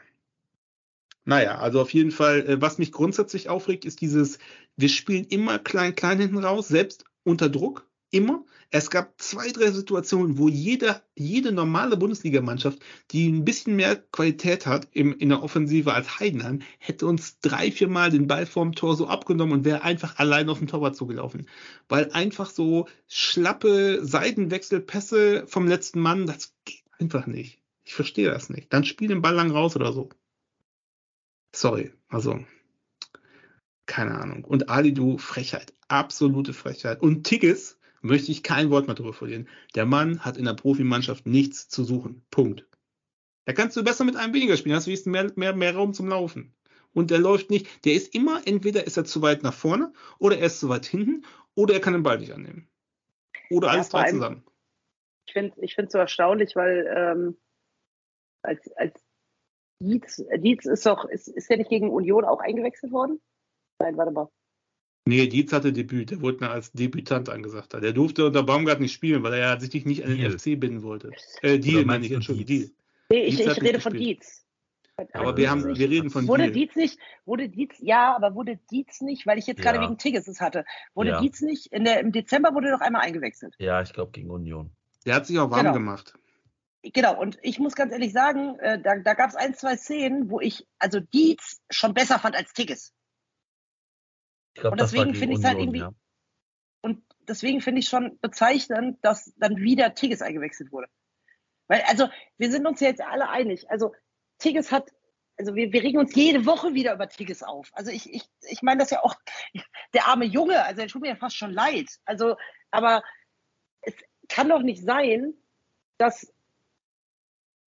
Naja, also auf jeden Fall, äh, was mich grundsätzlich aufregt, ist dieses, wir spielen immer klein, klein hinten raus, selbst unter Druck, immer. Es gab zwei, drei Situationen, wo jede, jede normale Bundesligamannschaft, die ein bisschen mehr Qualität hat im, in der Offensive als Heidenheim, hätte uns drei, vier Mal den Ball vorm Tor so abgenommen und wäre einfach allein auf den Torwart zugelaufen. Weil einfach so schlappe Seitenwechselpässe vom letzten Mann, das geht einfach nicht. Ich verstehe das nicht. Dann spiel den Ball lang raus oder so. Sorry, also keine Ahnung. Und Ali, du Frechheit, absolute Frechheit. Und Tigges möchte ich kein Wort mehr drüber verlieren. Der Mann hat in der Profimannschaft nichts zu suchen. Punkt. Da kannst du besser mit einem weniger spielen, hast du mehr, mehr, mehr Raum zum Laufen. Und der läuft nicht, der ist immer, entweder ist er zu weit nach vorne oder er ist zu weit hinten oder er kann den Ball nicht annehmen. Oder ja, alles drei zusammen. Ich finde es ich so erstaunlich, weil ähm, als, als Dietz, Dietz ist doch, ist, ist der nicht gegen Union auch eingewechselt worden? Nein, warte mal. Nee, Dietz hatte Debüt. Der wurde als Debütant angesagt. Der durfte unter Baumgart nicht spielen, weil er sich nicht an den Deal. FC binden wollte. Äh, Deal, meine ich, Entschuldigung? Deal. Nee, ich, ich rede von gespielt. Dietz. Aber wir, haben, wir reden von Wurde Deal. Dietz nicht, wurde Dietz, ja, aber wurde Dietz nicht, weil ich jetzt gerade Ja. wegen Tigges es hatte, wurde Ja. Dietz nicht, in der, im Dezember wurde doch einmal eingewechselt. Ja, ich glaube gegen Union. Der hat sich auch warm Genau. gemacht. Genau, und ich muss ganz ehrlich sagen, äh, da, da gab es ein, zwei Szenen, wo ich also Dietz schon besser fand als Tigges. Ich glaube, Und deswegen finde ich's halt Union, irgendwie- ja. Und deswegen finde ich schon bezeichnend, dass dann wieder Tigges eingewechselt wurde. Weil, also, wir sind uns ja jetzt alle einig. Also, Tigges hat, also wir, wir regen uns jede Woche wieder über Tigges auf. Also ich, ich, ich meine das ja auch, der arme Junge, also er tut mir ja fast schon leid. Also, aber es kann doch nicht sein, dass,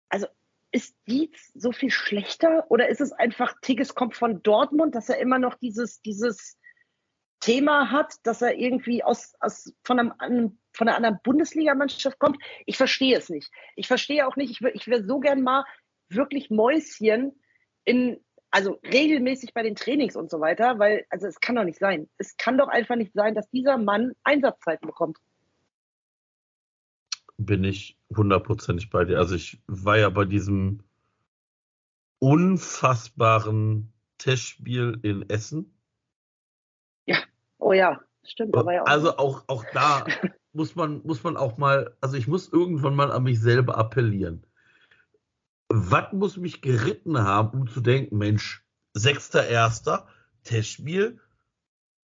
also ist Dietz so viel schlechter oder ist es einfach, Tigges kommt von Dortmund, dass er immer noch dieses, dieses Thema hat, dass er irgendwie aus, aus von, einem, einem, von einer anderen Bundesligamannschaft kommt? Ich verstehe es nicht. Ich verstehe auch nicht, ich, ich wäre so gern mal wirklich Mäuschen in, also regelmäßig bei den Trainings und so weiter, weil, also es kann doch nicht sein. Es kann doch einfach nicht sein, dass dieser Mann Einsatzzeiten bekommt. bin ich hundertprozentig bei dir. Also ich war ja bei diesem unfassbaren Testspiel in Essen. Oh ja, stimmt, aber ja auch. Also auch, auch da muss man, muss man auch mal, also ich muss irgendwann mal an mich selber appellieren. Was muss mich geritten haben, um zu denken, Mensch, sechster Erster, Testspiel,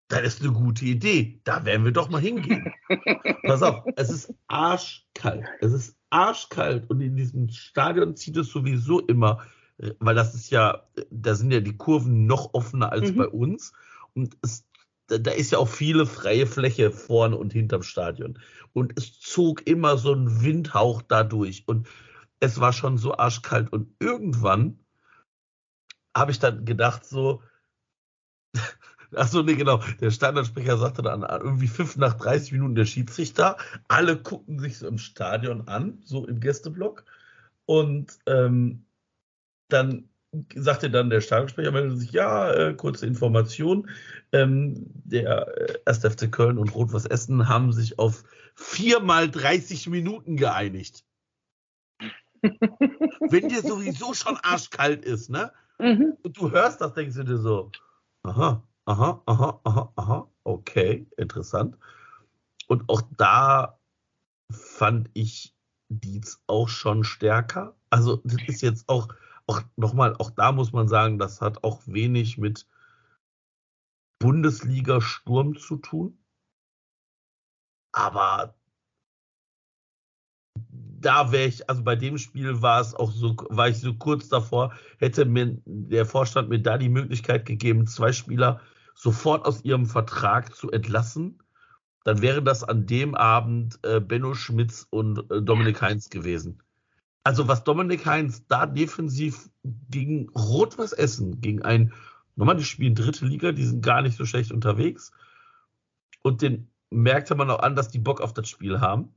das ist eine gute Idee. Da werden wir doch mal hingehen. Pass auf, es ist arschkalt. Es ist arschkalt und in diesem Stadion zieht es sowieso immer, weil das ist ja, da sind ja die Kurven noch offener als Mhm. bei uns und es, da, da ist ja auch viele freie Fläche vorne und hinterm Stadion und es zog immer so ein Windhauch dadurch und es war schon so arschkalt und irgendwann habe ich dann gedacht so, Ach so, nee, genau. Der Standardsprecher sagte dann ah, irgendwie fünf nach 30 Minuten der Schiedsrichter. Alle gucken sich so im Stadion an, so im Gästeblock. Und ähm, dann sagte dann der Stadionsprecher, meldete sich, ja, äh, kurze Information. Ähm, der äh, 1. FC Köln und Rot-Was Essen haben sich auf viermal 30 Minuten geeinigt. Wenn dir sowieso schon arschkalt ist, ne? Mhm. Und du hörst das, denkst du dir so, aha, aha, aha, aha, aha, okay, interessant. Und auch da fand ich Dietz auch schon stärker. Also das ist jetzt auch, auch nochmal, auch da muss man sagen, das hat auch wenig mit Bundesliga-Sturm zu tun. Aber da wäre ich, also bei dem Spiel war es auch so, war ich so kurz davor, hätte mir der Vorstand mir da die Möglichkeit gegeben, zwei Spieler sofort aus ihrem Vertrag zu entlassen. Dann wäre das an dem Abend äh, Benno Schmitz und äh, Dominik Heinz gewesen. Also was Dominik Heinz da defensiv gegen Rot-Was Essen, gegen ein, nochmal, die spielen dritte Liga, die sind gar nicht so schlecht unterwegs. Und den merkte man auch an, dass die Bock auf das Spiel haben.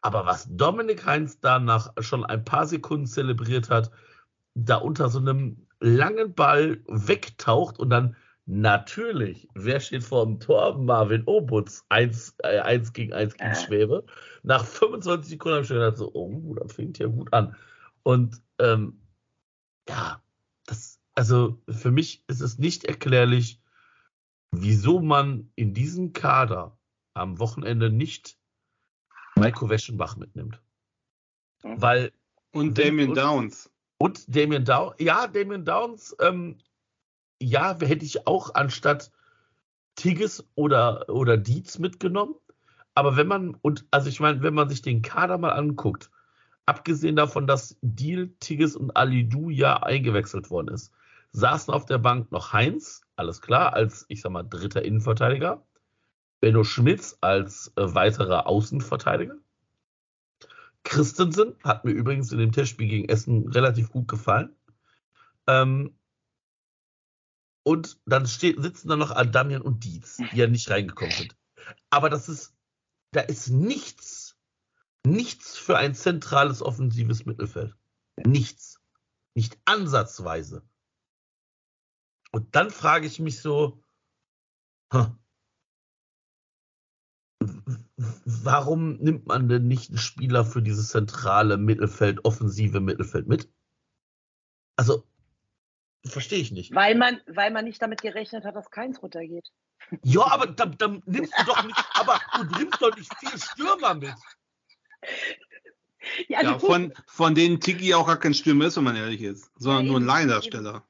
Aber was Dominik Heinz da nach schon ein paar Sekunden zelebriert hat, da unter so einem langen Ball wegtaucht und dann natürlich, wer steht vor dem Tor? Marvin Obutz, 1 äh, eins gegen 1 gegen Äh. Schwäbe. Nach 25 Sekunden habe ich schon gedacht, so, oh, das fängt ja gut an. Und ähm, ja, das, also für mich ist es nicht erklärlich, wieso man in diesem Kader am Wochenende nicht Maiko Weschenbach mitnimmt. Mhm. Weil, Und Damien und- Downs. und Damien Downs, ja, Damien Downs, ähm, ja, hätte ich auch anstatt Tigges oder, oder Dietz mitgenommen. Aber wenn man, und also ich meine, wenn man sich den Kader mal anguckt, abgesehen davon, dass Deal, Tigges und Alidou ja eingewechselt worden ist, saßen auf der Bank noch Heinz, alles klar, als, ich sag mal, dritter Innenverteidiger, Benno Schmitz als äh, weiterer Außenverteidiger. Christensen hat mir übrigens in dem Testspiel gegen Essen relativ gut gefallen. Ähm, und dann steht, sitzen da noch Adamian und Dietz, die ja nicht reingekommen sind. Aber das ist, da ist nichts, nichts für ein zentrales offensives Mittelfeld. Nichts. Nicht ansatzweise. Und dann frage ich mich so, hm, warum nimmt man denn nicht einen Spieler für dieses zentrale Mittelfeld, offensive Mittelfeld mit? Also, verstehe ich nicht. Weil man, weil man nicht damit gerechnet hat, dass keins runtergeht. Ja, aber dann, dann nimmst du doch nicht, aber du nimmst doch nicht vier Stürmer mit. Ja, ja von, von denen Tiki auch gar kein Stürmer ist, wenn man ehrlich ist, sondern ja, nur ein Laiendarsteller.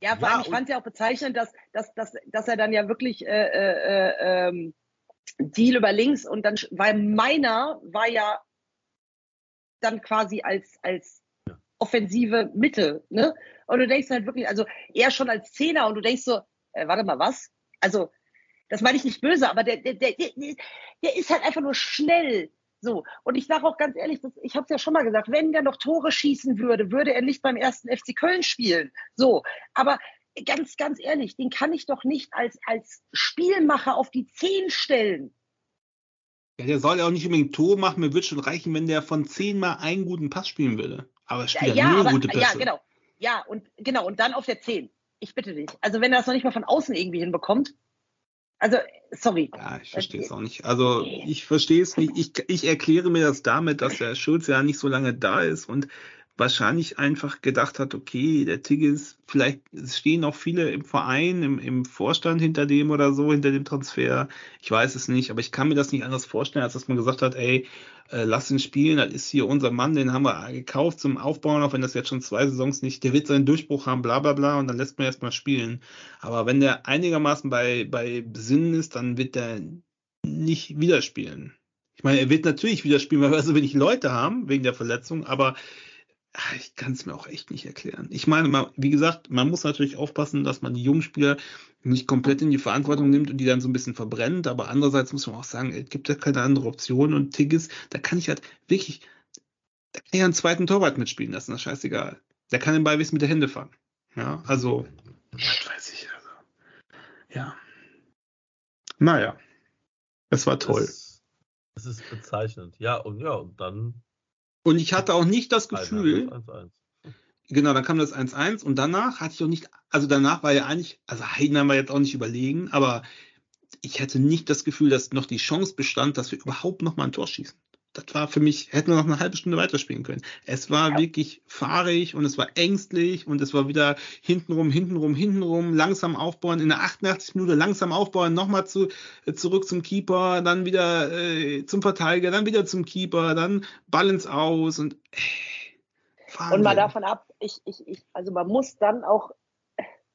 Ja, vor allem, ich fand es ja auch bezeichnend, dass, dass, dass, dass er dann ja wirklich äh, äh, äh, ähm, Deal über links und dann, weil meiner war ja dann quasi als, als offensive Mitte, ne? Und du denkst halt wirklich, also eher schon als Zehner und du denkst so, äh, warte mal, was? Also, das meine ich nicht böse, aber der, der, der, der ist halt einfach nur schnell. So, und ich sage auch ganz ehrlich, das, ich habe es ja schon mal gesagt, wenn der noch Tore schießen würde, würde er nicht beim ersten FC Köln spielen. So, aber ganz, ganz ehrlich, den kann ich doch nicht als, als Spielmacher auf die Zehn stellen. Ja, der soll ja auch nicht unbedingt Tor machen. Mir würde schon reichen, wenn der von zehnmal einen guten Pass spielen würde. Aber er spielt ja, ja aber, gute Pässe. Ja, genau. Ja, und genau, und dann auf der Zehn. Ich bitte dich. Also wenn er das noch nicht mal von außen irgendwie hinbekommt, also, sorry. Ja, ich verstehe es auch nicht. Also, ich verstehe es nicht. Ich, ich erkläre mir das damit, dass der Schulz ja nicht so lange da ist und wahrscheinlich einfach gedacht hat, okay, der Tigges, vielleicht stehen auch viele im Verein, im, im Vorstand hinter dem oder so, hinter dem Transfer. Ich weiß es nicht, aber ich kann mir das nicht anders vorstellen, als dass man gesagt hat, ey, äh, lass ihn spielen, das ist hier unser Mann, den haben wir gekauft zum Aufbauen, auch wenn das jetzt schon zwei Saisons nicht, der wird seinen Durchbruch haben, bla bla bla, und dann lässt man erstmal spielen. Aber wenn der einigermaßen bei, bei Besinnen ist, dann wird der nicht wieder spielen. Ich meine, er wird natürlich wieder spielen, weil wir so wenig Leute haben, wegen der Verletzung, aber ich kann es mir auch echt nicht erklären. Ich meine, wie gesagt, man muss natürlich aufpassen, dass man die jungen Spieler nicht komplett in die Verantwortung nimmt und die dann so ein bisschen verbrennt. Aber andererseits muss man auch sagen, es gibt ja keine andere Option. Und Tigges, da kann ich halt wirklich, da kann ich einen zweiten Torwart mitspielen lassen, das ist scheißegal. Der kann den Ball bis mit der Hände fangen. Ja, also, das weiß ich. Also, ja. Naja. Es war toll. Es, ist bezeichnend. Ja, und ja, und dann und ich hatte auch nicht das Gefühl. 1 -1. Genau, dann kam das 1-1 und danach hatte ich auch nicht, also danach war ja eigentlich, also Heidenheim war jetzt auch nicht überlegen, aber ich hätte nicht das Gefühl, dass noch die Chance bestand, dass wir überhaupt noch mal ein Tor schießen. Das war für mich, hätten wir noch eine halbe Stunde weiterspielen können. Es war ja. wirklich fahrig und es war ängstlich und es war wieder hintenrum, hintenrum, hintenrum, langsam aufbauen, in der 88 Minute langsam aufbauen, nochmal zu, äh, zurück zum Keeper, dann wieder äh, zum Verteidiger, dann wieder zum Keeper, dann Balance aus und äh, Und mal davon ab, ich, ich, ich, also man muss dann auch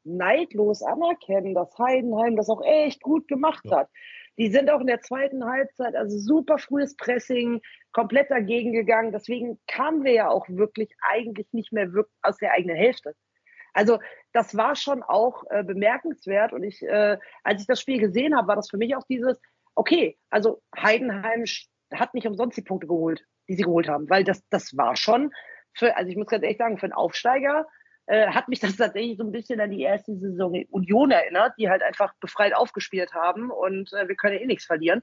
neidlos anerkennen, dass Heidenheim das auch echt gut gemacht ja. hat. Die sind auch in der zweiten Halbzeit, also super frühes Pressing, komplett dagegen gegangen. Deswegen kamen wir ja auch wirklich eigentlich nicht mehr aus der eigenen Hälfte. Also das war schon auch äh, bemerkenswert. Und ich, äh, als ich das Spiel gesehen habe, war das für mich auch dieses, okay, also Heidenheim hat nicht umsonst die Punkte geholt, die sie geholt haben, weil das, das war schon für, also ich muss ganz ehrlich sagen, für einen Aufsteiger äh, hat mich das tatsächlich so ein bisschen an die erste Saison Union erinnert, die halt einfach befreit aufgespielt haben und äh, wir können ja eh nichts verlieren.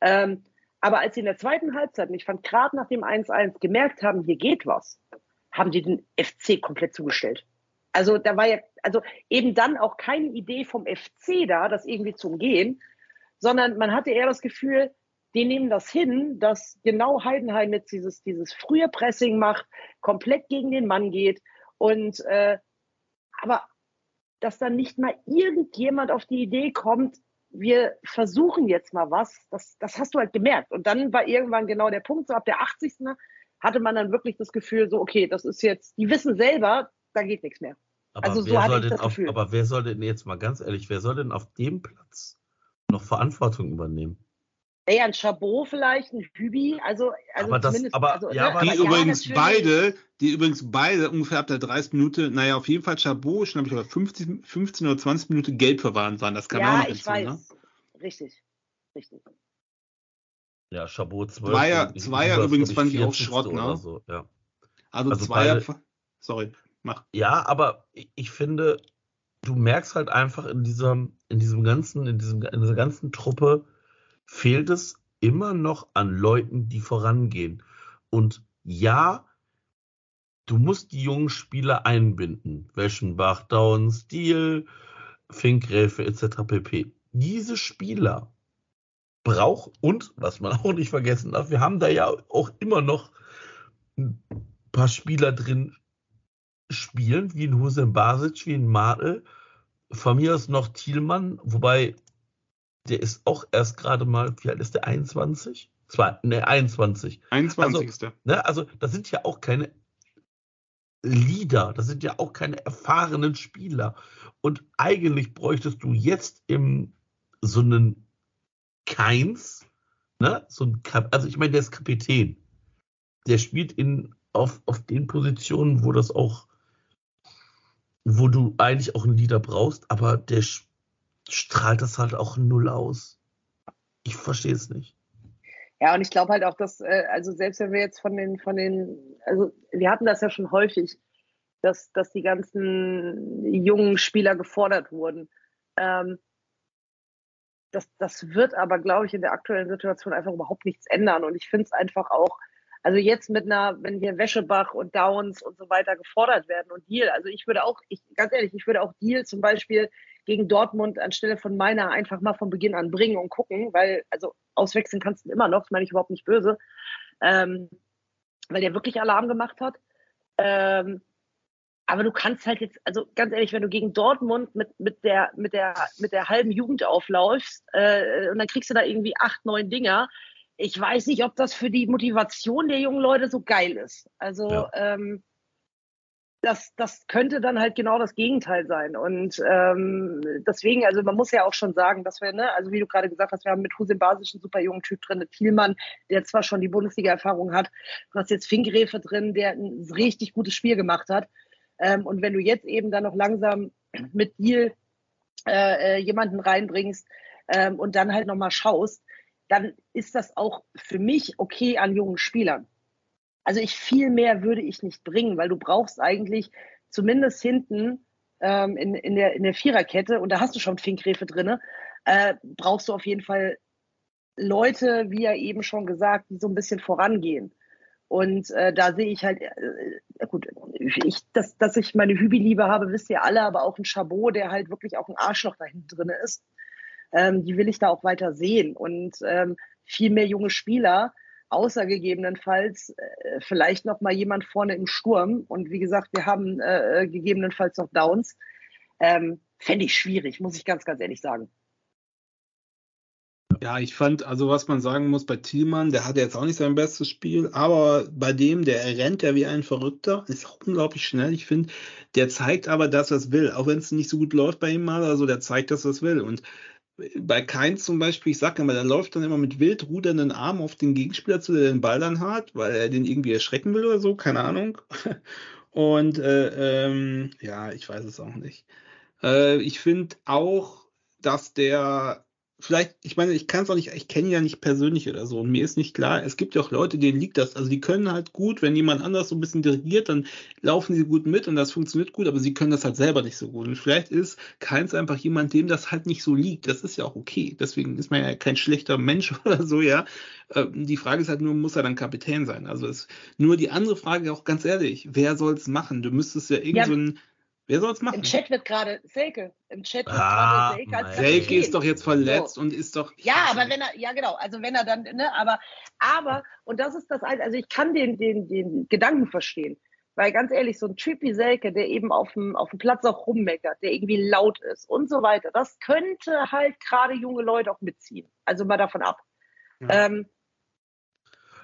Ähm, aber als sie in der zweiten Halbzeit, und ich fand gerade nach dem 1-1 gemerkt haben, hier geht was, haben die den FC komplett zugestellt. Also da war ja, also eben dann auch keine Idee vom FC da, das irgendwie zu umgehen, sondern man hatte eher das Gefühl, die nehmen das hin, dass genau Heidenheim jetzt dieses, dieses frühe Pressing macht, komplett gegen den Mann geht und äh, aber dass dann nicht mal irgendjemand auf die Idee kommt, wir versuchen jetzt mal was, das, das hast du halt gemerkt. Und dann war irgendwann genau der Punkt, so ab der 80. hatte man dann wirklich das Gefühl, so, okay, das ist jetzt, die wissen selber, da geht nichts mehr. Aber also so hatte ich das auf, Gefühl. Aber wer soll denn jetzt mal ganz ehrlich, wer soll denn auf dem Platz noch Verantwortung übernehmen? Naja, ein Chabot vielleicht, ein Hübi, also, also aber das, aber, also, ja, ne, aber die ja, übrigens beide, die übrigens beide ungefähr ab der 30 Minute, naja, auf jeden Fall Chabot schon, habe ich aber 15, 15 oder 20 Minuten gelb verwarnt waren. Das kam ja, auch noch ich hinzu, weiß. Ne? Richtig, richtig. Ja, Chabot 12. Zweier, Zweier übrigens fand ich auch Schrott, ne? So, ja. Also, also Zweier, beide, sorry, mach. Ja, aber ich finde, du merkst halt einfach in diesem, in diesem ganzen, in diesem, in dieser ganzen Truppe, fehlt es immer noch an Leuten, die vorangehen. Und ja, du musst die jungen Spieler einbinden. Weschenbach, Down, Stil, Finkgräfe etc. pp. Diese Spieler braucht und was man auch nicht vergessen darf, wir haben da ja auch immer noch ein paar Spieler drin spielen, wie ein Hussein Basic, wie ein Martel. Von mir aus noch Thielmann, wobei der ist auch erst gerade mal, wie alt ist der? 21? Zwei, ne, 21. 21. Also, ne, also das sind ja auch keine Leader, das sind ja auch keine erfahrenen Spieler. Und eigentlich bräuchtest du jetzt im so einen Keins, ne, so ein Kap also ich meine, der ist Kapitän. Der spielt in auf, auf den Positionen, wo das auch, wo du eigentlich auch einen Leader brauchst, aber der strahlt das halt auch null aus. Ich verstehe es nicht. Ja, und ich glaube halt auch, dass, äh, also selbst wenn wir jetzt von den, von den, also wir hatten das ja schon häufig, dass, dass die ganzen jungen Spieler gefordert wurden. Ähm, das, das wird aber, glaube ich, in der aktuellen Situation einfach überhaupt nichts ändern. Und ich finde es einfach auch, also jetzt mit einer, wenn hier Wäschebach und Downs und so weiter gefordert werden und Deal, also ich würde auch, ich, ganz ehrlich, ich würde auch Deal zum Beispiel gegen Dortmund anstelle von meiner einfach mal von Beginn an bringen und gucken, weil, also auswechseln kannst du immer noch, das meine ich überhaupt nicht böse, ähm, weil der wirklich Alarm gemacht hat. Ähm, aber du kannst halt jetzt, also ganz ehrlich, wenn du gegen Dortmund mit, mit, der, mit, der, mit der halben Jugend aufläufst äh, und dann kriegst du da irgendwie acht, neun Dinger, ich weiß nicht, ob das für die Motivation der jungen Leute so geil ist. Also ja. ähm, das, das könnte dann halt genau das Gegenteil sein. Und ähm, deswegen, also man muss ja auch schon sagen, dass wir, ne, also wie du gerade gesagt hast, wir haben mit Husin Basic einen super jungen Typ drin, Thielmann, der zwar schon die Bundesliga-Erfahrung hat, du hast jetzt Finkgräfe drin, der ein richtig gutes Spiel gemacht hat. Ähm, und wenn du jetzt eben dann noch langsam mit Deal äh, äh, jemanden reinbringst ähm, und dann halt nochmal schaust, dann ist das auch für mich okay an jungen Spielern. Also ich viel mehr würde ich nicht bringen, weil du brauchst eigentlich zumindest hinten ähm, in, in, der, in der Viererkette, und da hast du schon Finkgräfe drin, äh, brauchst du auf jeden Fall Leute, wie er eben schon gesagt, die so ein bisschen vorangehen. Und äh, da sehe ich halt, äh, gut, ich, dass, dass ich meine Hübi-Liebe habe, wisst ihr alle, aber auch ein Chabot, der halt wirklich auch ein Arschloch da hinten drin ist. Ähm, die will ich da auch weiter sehen. Und ähm, viel mehr junge Spieler, außer gegebenenfalls äh, vielleicht noch mal jemand vorne im Sturm. Und wie gesagt, wir haben äh, äh, gegebenenfalls noch Downs. Ähm, Fände ich schwierig, muss ich ganz, ganz ehrlich sagen. Ja, ich fand, also was man sagen muss bei Thielmann, der hatte jetzt auch nicht sein bestes Spiel, aber bei dem, der rennt ja wie ein Verrückter, ist auch unglaublich schnell. Ich finde, der zeigt aber, dass er es will, auch wenn es nicht so gut läuft bei ihm mal, also der zeigt, dass er es will. Und bei Keins zum Beispiel, ich sage immer, der läuft dann immer mit wild rudernden Armen auf den Gegenspieler zu, der den Ball dann hat, weil er den irgendwie erschrecken will oder so, keine Ahnung. Und äh, ähm, ja, ich weiß es auch nicht. Äh, ich finde auch, dass der vielleicht, ich meine, ich kann es auch nicht, ich kenne ja nicht persönlich oder so. Und mir ist nicht klar, es gibt ja auch Leute, denen liegt das. Also die können halt gut, wenn jemand anders so ein bisschen dirigiert, dann laufen sie gut mit und das funktioniert gut, aber sie können das halt selber nicht so gut. Und vielleicht ist keins einfach jemand, dem das halt nicht so liegt. Das ist ja auch okay. Deswegen ist man ja kein schlechter Mensch oder so, ja. Ähm, die Frage ist halt nur, muss er dann Kapitän sein? Also ist nur die andere Frage auch ganz ehrlich, wer soll es machen? Du müsstest ja irgend ja. so Wer soll es machen? Im Chat wird gerade Selke. Im Chat wird ah, gerade Selke Selke ist doch jetzt verletzt so. und ist doch. Ja, aber wenn er, ja genau, also wenn er dann, ne, aber, aber, und das ist das, also ich kann den, den, den Gedanken verstehen. Weil ganz ehrlich, so ein Typ wie Selke, der eben auf dem, auf dem Platz auch rummeckert, der irgendwie laut ist und so weiter, das könnte halt gerade junge Leute auch mitziehen. Also mal davon ab. Ja. Ähm,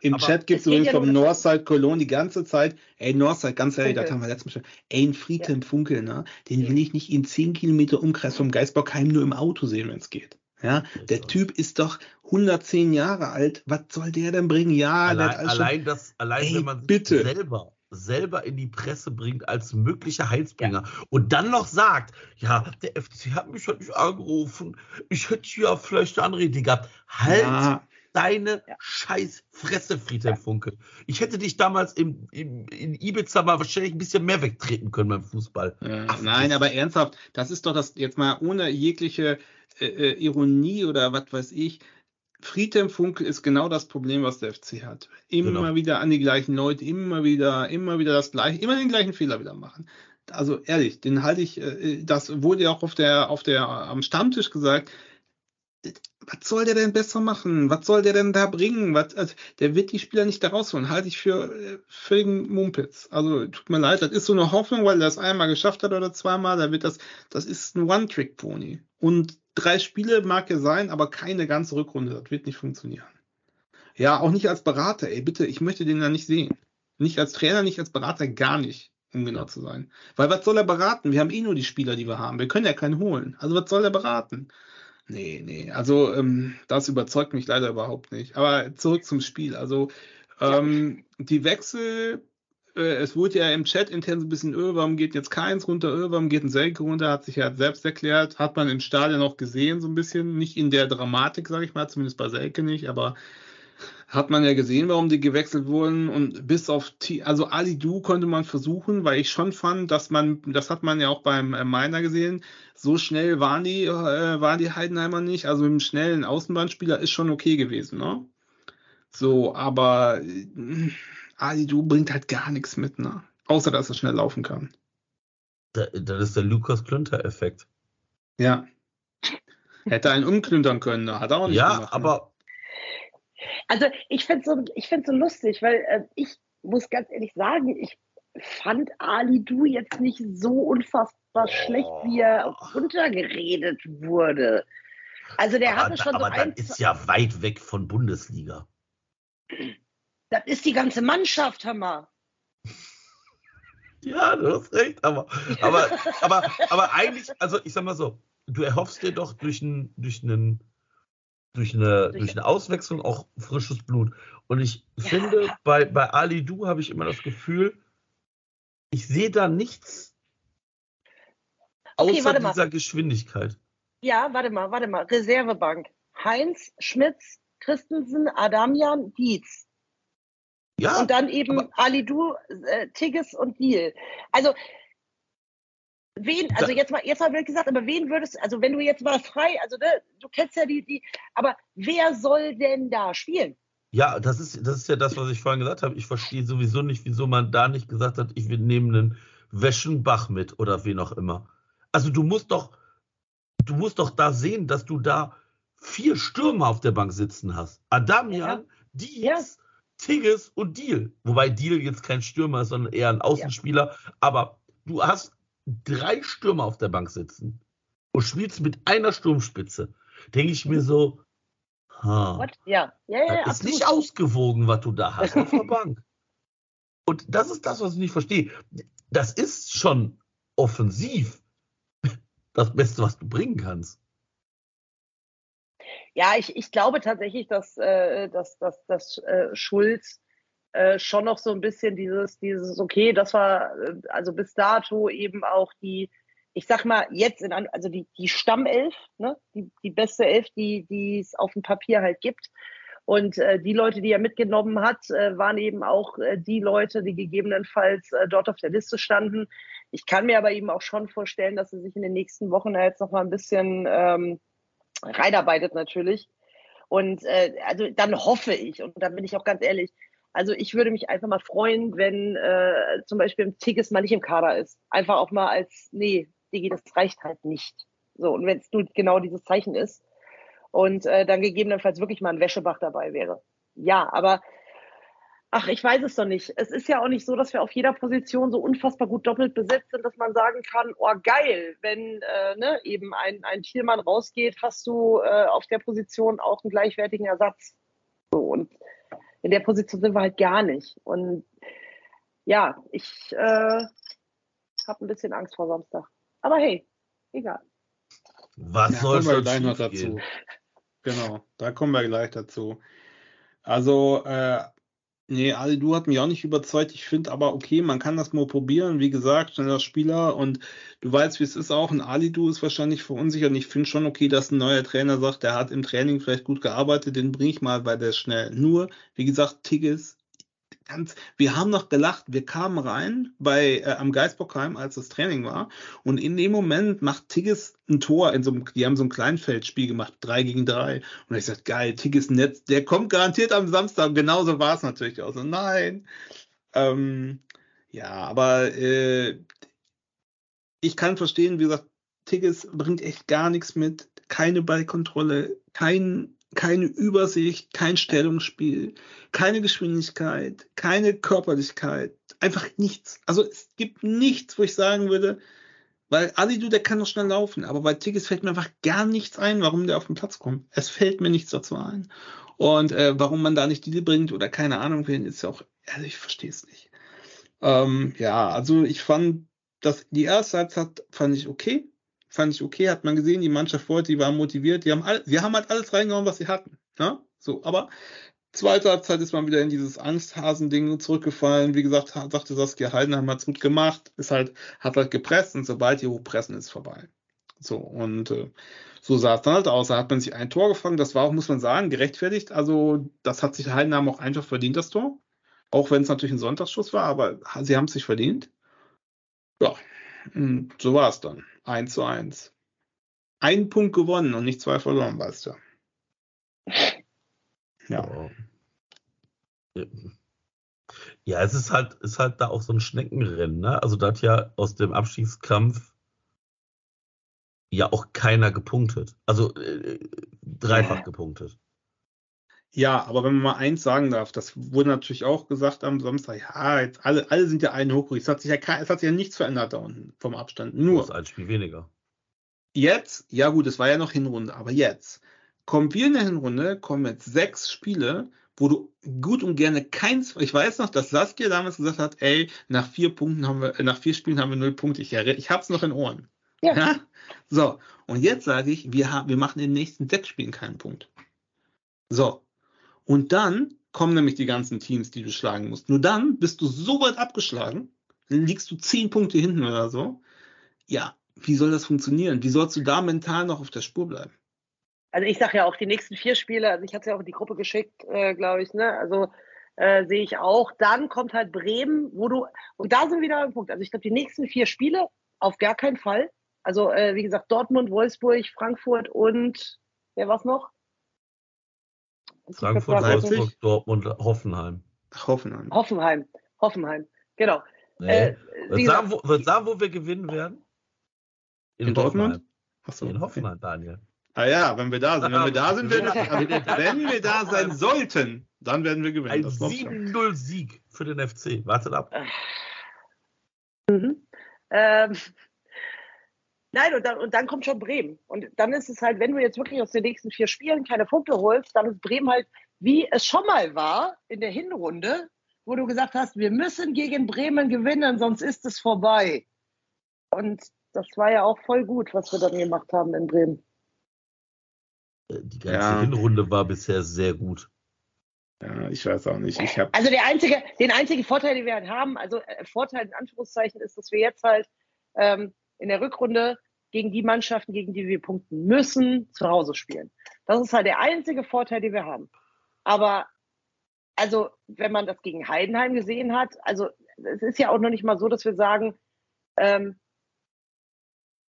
im aber Chat gibt es übrigens vom Northside Cologne die ganze Zeit, ey, Northside, ganz ehrlich, Funkel. da haben wir letztes Mal schon, ey, ein Friedhelm ja. Funkel, ne? Den will ich nicht in 10 Kilometer Umkreis vom Geisbockheim nur im Auto sehen, wenn es geht. Ja, der Typ ist doch 110 Jahre alt. Was soll der denn bringen? Ja, allein, allein das, allein ey, wenn man bitte. selber selber in die Presse bringt als möglicher Heilsbringer ja. und dann noch sagt, ja, der FC hat mich heute nicht angerufen, ich hätte ja vielleicht eine andere Idee gehabt. Halt ja deine ja. scheiß Fresse, Friedhelm Funke. Ich hätte dich damals im, im, in Ibiza mal wahrscheinlich ein bisschen mehr wegtreten können beim Fußball. Ja, Ach, nein, aber ernsthaft, das ist doch das jetzt mal ohne jegliche äh, äh Ironie oder was weiß ich. Friedhelm Funke ist genau das Problem, was der FC hat. Immer genau. wieder an die gleichen Leute, immer wieder, immer wieder das gleiche, immer den gleichen Fehler wieder machen. Also ehrlich, den halte ich, äh, das wurde ja auch auf der, auf der, am Stammtisch gesagt, was soll der denn besser machen? Was soll der denn da bringen? Was, also, der wird die Spieler nicht da rausholen. Halte ich für äh, völligen Mumpitz. Also tut mir leid, das ist so eine Hoffnung, weil er das einmal geschafft hat oder zweimal. Da wird das, das ist ein One-Trick-Pony. Und drei Spiele mag er sein, aber keine ganze Rückrunde. Das wird nicht funktionieren. Ja, auch nicht als Berater. Ey, bitte, ich möchte den da nicht sehen. Nicht als Trainer, nicht als Berater, gar nicht, um genau zu sein. Weil was soll er beraten? Wir haben eh nur die Spieler, die wir haben. Wir können ja keinen holen. Also was soll er beraten? Nee, nee. Also ähm, das überzeugt mich leider überhaupt nicht. Aber zurück zum Spiel. Also ähm, die Wechsel, äh, es wurde ja im Chat intern so ein bisschen, öh, warum geht jetzt keins runter, öh, warum geht ein Selke runter, hat sich ja selbst erklärt, hat man im Stadion auch gesehen so ein bisschen, nicht in der Dramatik, sage ich mal, zumindest bei Selke nicht, aber hat man ja gesehen, warum die gewechselt wurden und bis auf T also Ali Du konnte man versuchen, weil ich schon fand, dass man, das hat man ja auch beim äh, Miner gesehen, so schnell waren die, äh, waren die Heidenheimer nicht. Also mit einem schnellen Außenbahnspieler ist schon okay gewesen, ne? So, aber äh, Ali Du bringt halt gar nichts mit, ne? Außer dass er schnell laufen kann. Das ist der Lukas Klünter-Effekt. Ja. Hätte einen umklüntern können, ne? hat er auch nicht Ja, gemacht, ne? aber Also ich finde es so, ich find's so lustig, weil äh, ich muss ganz ehrlich sagen, ich fand Ali Du jetzt nicht so unfassbar schlecht, wie er runtergeredet wurde. Also der aber, hatte schon aber so dann ein, ist ja weit weg von Bundesliga. das ist die ganze Mannschaft, mal. Ja, du hast recht, aber, aber, aber, aber eigentlich, also ich sag mal so, du erhoffst dir doch durch, ein, durch, einen, durch, eine, durch eine Auswechslung auch frisches Blut. Und ich Ja. finde, bei, bei Ali Du habe ich immer das Gefühl, ich sehe da nichts Okay, außer mal. dieser Geschwindigkeit. Ja, warte mal, warte mal. Reservebank. Heinz, Schmitz, Christensen, Adamian, Dietz. Ja, und dann eben aber- Alidu, äh, Tigges und Deal. Also, wen, also jetzt mal, jetzt mal wirklich gesagt, aber wen würdest, also wenn du jetzt mal frei, also ne, du kennst ja die, die, aber wer soll denn da spielen? Ja, das ist, das ist ja das, was ich vorhin gesagt habe. Ich verstehe sowieso nicht, wieso man da nicht gesagt hat, ich will nehmen einen Weschenbach mit oder wen auch immer. Also du musst doch, du musst doch da sehen, dass du da vier Stürmer auf der Bank sitzen hast. Adamian, Dietz, Tigges und Deal. Wobei Deal jetzt kein Stürmer ist, sondern eher ein Außenspieler. Aber du hast drei Stürmer auf der Bank sitzen und spielst mit einer Sturmspitze. Denke ich mir so, ha. Ja, ja, ja Das ist absolut. nicht ausgewogen, was du da hast auf der Bank. Und das ist das, was ich nicht verstehe. Das ist schon offensiv das Beste, was du bringen kannst. Ja, ich, ich glaube tatsächlich, dass, äh, dass, dass, dass äh, Schulz äh, schon noch so ein bisschen dieses, dieses, okay, das war äh, also bis dato eben auch die, ich sag mal, jetzt in also die, die Stammelf, ne, die, die beste Elf, die die es auf dem Papier halt gibt. Und äh, die Leute, die er mitgenommen hat, äh, waren eben auch äh, die Leute, die gegebenenfalls äh, dort auf der Liste standen. Ich kann mir aber eben auch schon vorstellen, dass er sich in den nächsten Wochen da jetzt noch mal ein bisschen ähm, reinarbeitet natürlich. Und äh, also dann hoffe ich, und da bin ich auch ganz ehrlich, also ich würde mich einfach mal freuen, wenn äh, zum Beispiel ein Tigges mal nicht im Kader ist. Einfach auch mal als, nee, Digi, das reicht halt nicht. So, und wenn es nur genau dieses Zeichen ist und äh, dann gegebenenfalls wirklich mal ein Wäschebach dabei wäre. Ja, aber ach, ich weiß es doch nicht. Es ist ja auch nicht so, dass wir auf jeder Position so unfassbar gut doppelt besetzt sind, dass man sagen kann, oh geil, wenn äh, ne, eben ein, ein Thielmann rausgeht, hast du äh, auf der Position auch einen gleichwertigen Ersatz. So, und in der Position sind wir halt gar nicht. Und ja, ich äh, habe ein bisschen Angst vor Samstag. Aber hey, egal. Was Ja, soll kommen wir schon gleich noch dazu. Genau, da kommen wir gleich dazu. Also, äh, nee, Ali Du hat mich auch nicht überzeugt. Ich finde aber, okay, man kann das mal probieren. Wie gesagt, schneller Spieler und du weißt, wie es ist auch. Ein Ali Du ist wahrscheinlich verunsichert. Und ich finde schon okay, dass ein neuer Trainer sagt, der hat im Training vielleicht gut gearbeitet, den bringe ich mal, weil der ist schnell. Nur, wie gesagt, Tigges, ganz, wir haben noch gelacht. Wir kamen rein bei äh, am Geisbockheim, als das Training war. Und in dem Moment macht Tigges ein Tor in so einem, die haben so ein Kleinfeldspiel gemacht, drei gegen drei. Und ich sagte, geil, Tigges Netz, der kommt garantiert am Samstag. Genauso war es natürlich auch so. Nein. Ähm, ja, aber äh, ich kann verstehen, wie gesagt, Tigges bringt echt gar nichts mit. keine Ballkontrolle, kein, keine Übersicht, kein Stellungsspiel, keine Geschwindigkeit, keine Körperlichkeit, einfach nichts. Also es gibt nichts, wo ich sagen würde, weil Alidu, der kann doch schnell laufen, aber bei Tigges fällt mir einfach gar nichts ein, warum der auf den Platz kommt. Es fällt mir nichts dazu ein. Und äh, warum man da nicht die bringt oder keine Ahnung wen, ist ja auch, also ich verstehe es nicht. Ähm, ja, also ich fand, dass die erste Halbzeit fand ich okay. Fand ich okay, hat man gesehen, die Mannschaft wollte, die war motiviert, die haben all, sie haben halt alles reingehauen, was sie hatten. Ne? So, aber zweite Halbzeit ist man wieder in dieses Angsthasen-Ding zurückgefallen. Wie gesagt, sagte Saskia Heidenheim hat's gut gemacht, ist halt, hat halt gepresst und sobald die hochpressen, ist vorbei. So, und äh, so sah es dann halt aus. Da hat man sich ein Tor gefangen, das war auch, muss man sagen, gerechtfertigt. Also, das hat sich Heidenheim auch einfach verdient, das Tor. Auch wenn es natürlich ein Sonntagsschuss war, aber sie haben es sich verdient. Ja, und so war es dann. 1 zu 1. Ein Punkt gewonnen und nicht zwei verloren, weißt du. Ja. Ja, es ist halt, ist halt da auch so ein Schneckenrennen, ne? Also da hat ja aus dem Abstiegskampf ja auch keiner gepunktet. Also äh, dreifach ja. gepunktet. Ja, aber wenn man mal eins sagen darf, das wurde natürlich auch gesagt am Samstag, ja, jetzt alle, alle sind ja einen hoch. Es hat sich ja, es hat sich ja nichts verändert da unten vom Abstand. Nur. Das ist ein Spiel weniger. Jetzt, ja gut, es war ja noch Hinrunde, aber jetzt kommen wir in der Hinrunde, kommen jetzt sechs Spiele, wo du gut und gerne keins, ich weiß noch, dass Saskia damals gesagt hat, ey, nach vier Punkten haben wir, nach vier Spielen haben wir null Punkte. Ich, ich hab's noch in Ohren. Ja. ja? So. Und jetzt sage ich, wir haben, wir machen in den nächsten sechs Spielen keinen Punkt. So. Und dann kommen nämlich die ganzen Teams, die du schlagen musst. Nur dann bist du so weit abgeschlagen, dann liegst du zehn Punkte hinten oder so. Ja, wie soll das funktionieren? Wie sollst du da mental noch auf der Spur bleiben? Also ich sage ja auch die nächsten vier Spiele, also ich hatte es ja auch in die Gruppe geschickt, äh, glaube ich, ne? Also äh, sehe ich auch. Dann kommt halt Bremen, wo du, und da sind wir wieder am Punkt. Also ich glaube, die nächsten vier Spiele auf gar keinen Fall. Also äh, wie gesagt, Dortmund, Wolfsburg, Frankfurt und wer war's noch? Frankfurt, Wolfsburg, Dortmund, Hoffenheim. Hoffenheim. Hoffenheim. Hoffenheim. Genau. Nee. Äh, wird, sagen, wo, wird sagen, wo wir gewinnen werden? In, in Dortmund? Achso, in Hoffenheim, okay. Daniel. Ah ja, wenn wir da sind. Wenn wir da sind, werden, wenn wir da sein sollten, dann werden wir gewinnen. Ein 7-0-Sieg für den FC. Wartet ab. Mhm. Ähm, Nein, und dann, und dann kommt schon Bremen. Und dann ist es halt, wenn du jetzt wirklich aus den nächsten vier Spielen keine Punkte holst, dann ist Bremen halt, wie es schon mal war in der Hinrunde, wo du gesagt hast, wir müssen gegen Bremen gewinnen, sonst ist es vorbei. Und das war ja auch voll gut, was wir dann gemacht haben in Bremen. Die ganze ja. Hinrunde war bisher sehr gut. Ja, ich weiß auch nicht. Ich also der einzige, den einzigen Vorteil, den wir halt haben, also äh, Vorteil in Anführungszeichen, ist, dass wir jetzt halt ähm, in der Rückrunde gegen die Mannschaften, gegen die wir punkten müssen, zu Hause spielen. Das ist halt der einzige Vorteil, den wir haben. Aber also, wenn man das gegen Heidenheim gesehen hat, also es ist ja auch noch nicht mal so, dass wir sagen, ähm,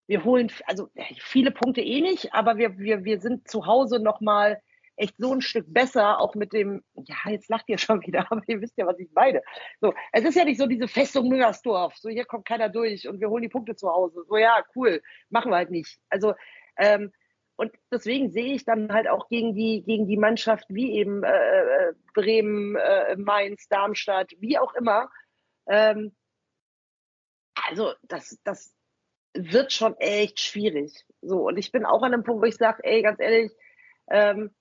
wir holen also viele Punkte eh nicht, aber wir, wir, wir sind zu Hause nochmal echt so ein Stück besser, auch mit dem, ja, jetzt lacht ihr schon wieder, aber ihr wisst ja, was ich meine. So, es ist ja nicht so diese Festung Müngersdorf, so hier kommt keiner durch und wir holen die Punkte zu Hause. So, ja, cool, machen wir halt nicht. Also, ähm, und deswegen sehe ich dann halt auch gegen die, gegen die Mannschaft wie eben äh, äh Bremen, äh, Mainz, Darmstadt, wie auch immer. Ähm, also, das, das wird schon echt schwierig. So, und ich bin auch an einem Punkt, wo ich sage, ey, ganz ehrlich, ähm,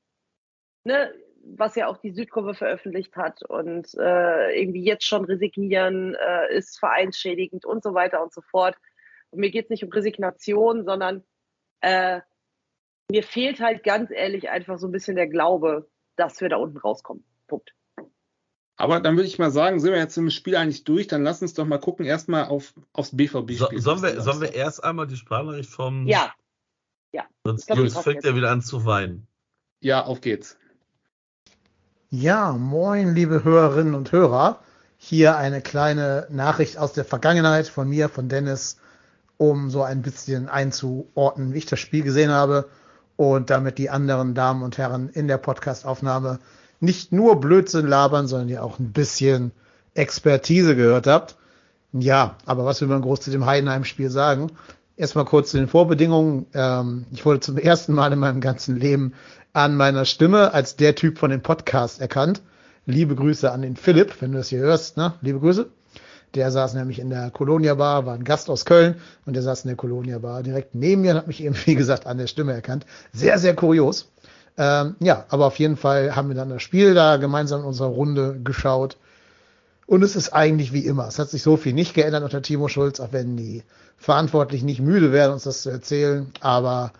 ne, was ja auch die Südkurve veröffentlicht hat und äh, irgendwie jetzt schon resignieren äh, ist vereinsschädigend und so weiter und so fort. Und mir geht es nicht um Resignation, sondern äh, mir fehlt halt ganz ehrlich einfach so ein bisschen der Glaube, dass wir da unten rauskommen. Punkt. Aber dann würde ich mal sagen, sind wir jetzt im Spiel eigentlich durch, dann lass uns doch mal gucken, erstmal auf, aufs BVB-Spiel. So, sollen, wir, sollen wir erst einmal die Sprachnachricht vom. Ja. Ja. Sonst glaub, fängt er wieder an zu weinen. Ja, auf geht's. Ja, moin, liebe Hörerinnen und Hörer. Hier eine kleine Nachricht aus der Vergangenheit von mir, von Dennis, um so ein bisschen einzuordnen, wie ich das Spiel gesehen habe und damit die anderen Damen und Herren in der Podcastaufnahme nicht nur Blödsinn labern, sondern ihr auch ein bisschen Expertise gehört habt. Ja, aber was will man groß zu dem Heidenheim-Spiel sagen? Erstmal kurz zu den Vorbedingungen. Ähm, ich wurde zum ersten Mal in meinem ganzen Leben an meiner Stimme als der Typ von dem Podcast erkannt. Liebe Grüße an den Philipp, wenn du das hier hörst, ne? Liebe Grüße. Der saß nämlich in der Colonia Bar, war ein Gast aus Köln und der saß in der Colonia Bar direkt neben mir und hat mich eben, wie gesagt, an der Stimme erkannt. Sehr, sehr kurios. Ähm, ja, aber auf jeden Fall haben wir dann das Spiel da gemeinsam in unserer Runde geschaut. Und es ist eigentlich wie immer. Es hat sich so viel nicht geändert unter Timo Schulz, auch wenn die Verantwortlichen nicht müde werden, uns das zu erzählen. Aber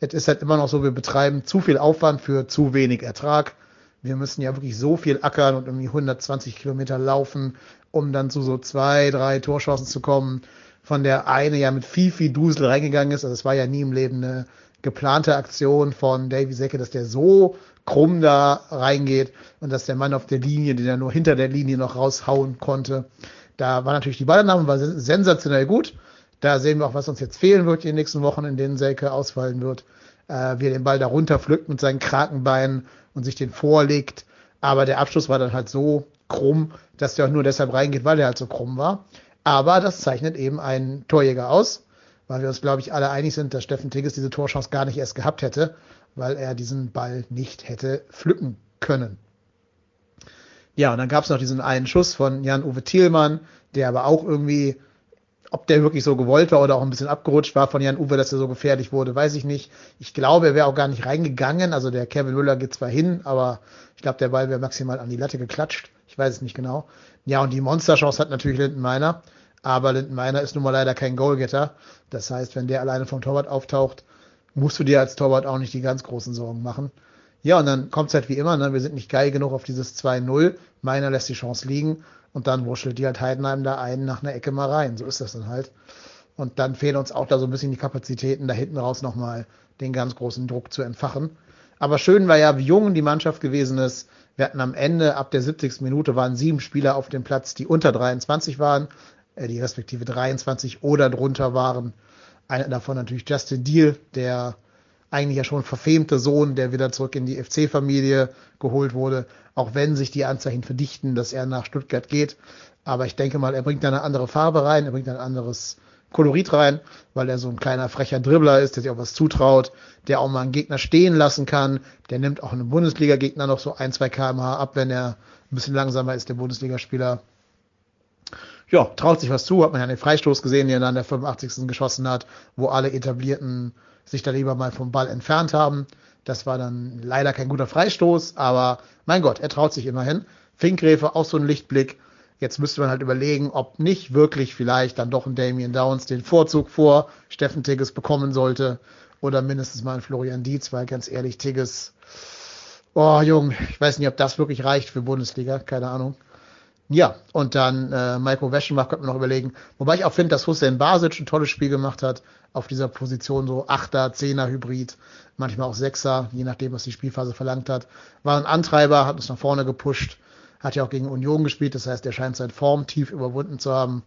es ist halt immer noch so, wir betreiben zu viel Aufwand für zu wenig Ertrag. Wir müssen ja wirklich so viel ackern und irgendwie 120 Kilometer laufen, um dann zu so zwei, drei Torchancen zu kommen, von der eine ja mit viel, viel Dusel reingegangen ist. Also es war ja nie im Leben eine geplante Aktion von Davy Secke, dass der so krumm da reingeht und dass der Mann auf der Linie, den er nur hinter der Linie noch raushauen konnte. Da war natürlich die Ballannahme war sensationell gut. Da sehen wir auch, was uns jetzt fehlen wird in den nächsten Wochen, in denen Selke ausfallen wird. Äh, wie er den Ball da runterpflückt mit seinen Krakenbeinen und sich den vorlegt. Aber der Abschluss war dann halt so krumm, dass der auch nur deshalb reingeht, weil er halt so krumm war. Aber das zeichnet eben einen Torjäger aus weil wir uns, glaube ich, alle einig sind, dass Steffen Tigges diese Torchance gar nicht erst gehabt hätte, weil er diesen Ball nicht hätte pflücken können. Ja, und dann gab es noch diesen einen Schuss von Jan-Uwe Thielmann, der aber auch irgendwie, ob der wirklich so gewollt war oder auch ein bisschen abgerutscht war von Jan-Uwe, dass er so gefährlich wurde, weiß ich nicht. Ich glaube, er wäre auch gar nicht reingegangen. Also der Kevin Müller geht zwar hin, aber ich glaube, der Ball wäre maximal an die Latte geklatscht. Ich weiß es nicht genau. Ja, und die Monsterchance hat natürlich Linden Meiner. Aber Lindenmeiner ist nun mal leider kein Goalgetter. Das heißt, wenn der alleine vom Torwart auftaucht, musst du dir als Torwart auch nicht die ganz großen Sorgen machen. Ja, und dann kommt es halt wie immer, ne? wir sind nicht geil genug auf dieses 2-0. Meiner lässt die Chance liegen und dann wurschtelt die halt Heidenheim da einen nach einer Ecke mal rein. So ist das dann halt. Und dann fehlen uns auch da so ein bisschen die Kapazitäten, da hinten raus nochmal den ganz großen Druck zu entfachen. Aber schön war ja, wie jung die Mannschaft gewesen ist. Wir hatten am Ende, ab der 70. Minute, waren sieben Spieler auf dem Platz, die unter 23 waren. Äh, die respektive 23 oder drunter waren. Einer davon natürlich Justin Deal, der eigentlich ja schon verfemte Sohn, der wieder zurück in die FC-Familie geholt wurde, auch wenn sich die Anzeichen verdichten, dass er nach Stuttgart geht. Aber ich denke mal, er bringt da eine andere Farbe rein, er bringt ein anderes Kolorit rein, weil er so ein kleiner frecher Dribbler ist, der sich auch was zutraut, der auch mal einen Gegner stehen lassen kann. Der nimmt auch einen Bundesliga-Gegner noch so ein, zwei kmh ab, wenn er ein bisschen langsamer ist, der Bundesligaspieler ja, traut sich was zu, hat man ja den Freistoß gesehen, den er dann der 85. geschossen hat, wo alle Etablierten sich da lieber mal vom Ball entfernt haben. Das war dann leider kein guter Freistoß, aber mein Gott, er traut sich immerhin. Finkgräfe, auch so ein Lichtblick. Jetzt müsste man halt überlegen, ob nicht wirklich vielleicht dann doch ein Damien Downs den Vorzug vor Steffen Tigges bekommen sollte oder mindestens mal ein Florian Dietz, weil ganz ehrlich, Tigges, oh Junge, ich weiß nicht, ob das wirklich reicht für Bundesliga, keine Ahnung. Ja, und dann äh, Maiko Weschenbach könnte man noch überlegen. Wobei ich auch finde, dass Hussein Basic ein tolles Spiel gemacht hat auf dieser Position, so Achter, Zehner Hybrid, manchmal auch Sechser, je nachdem, was die Spielphase verlangt hat. War ein Antreiber, hat uns nach vorne gepusht, hat ja auch gegen Union gespielt, das heißt, er scheint sein Formtief überwunden zu haben.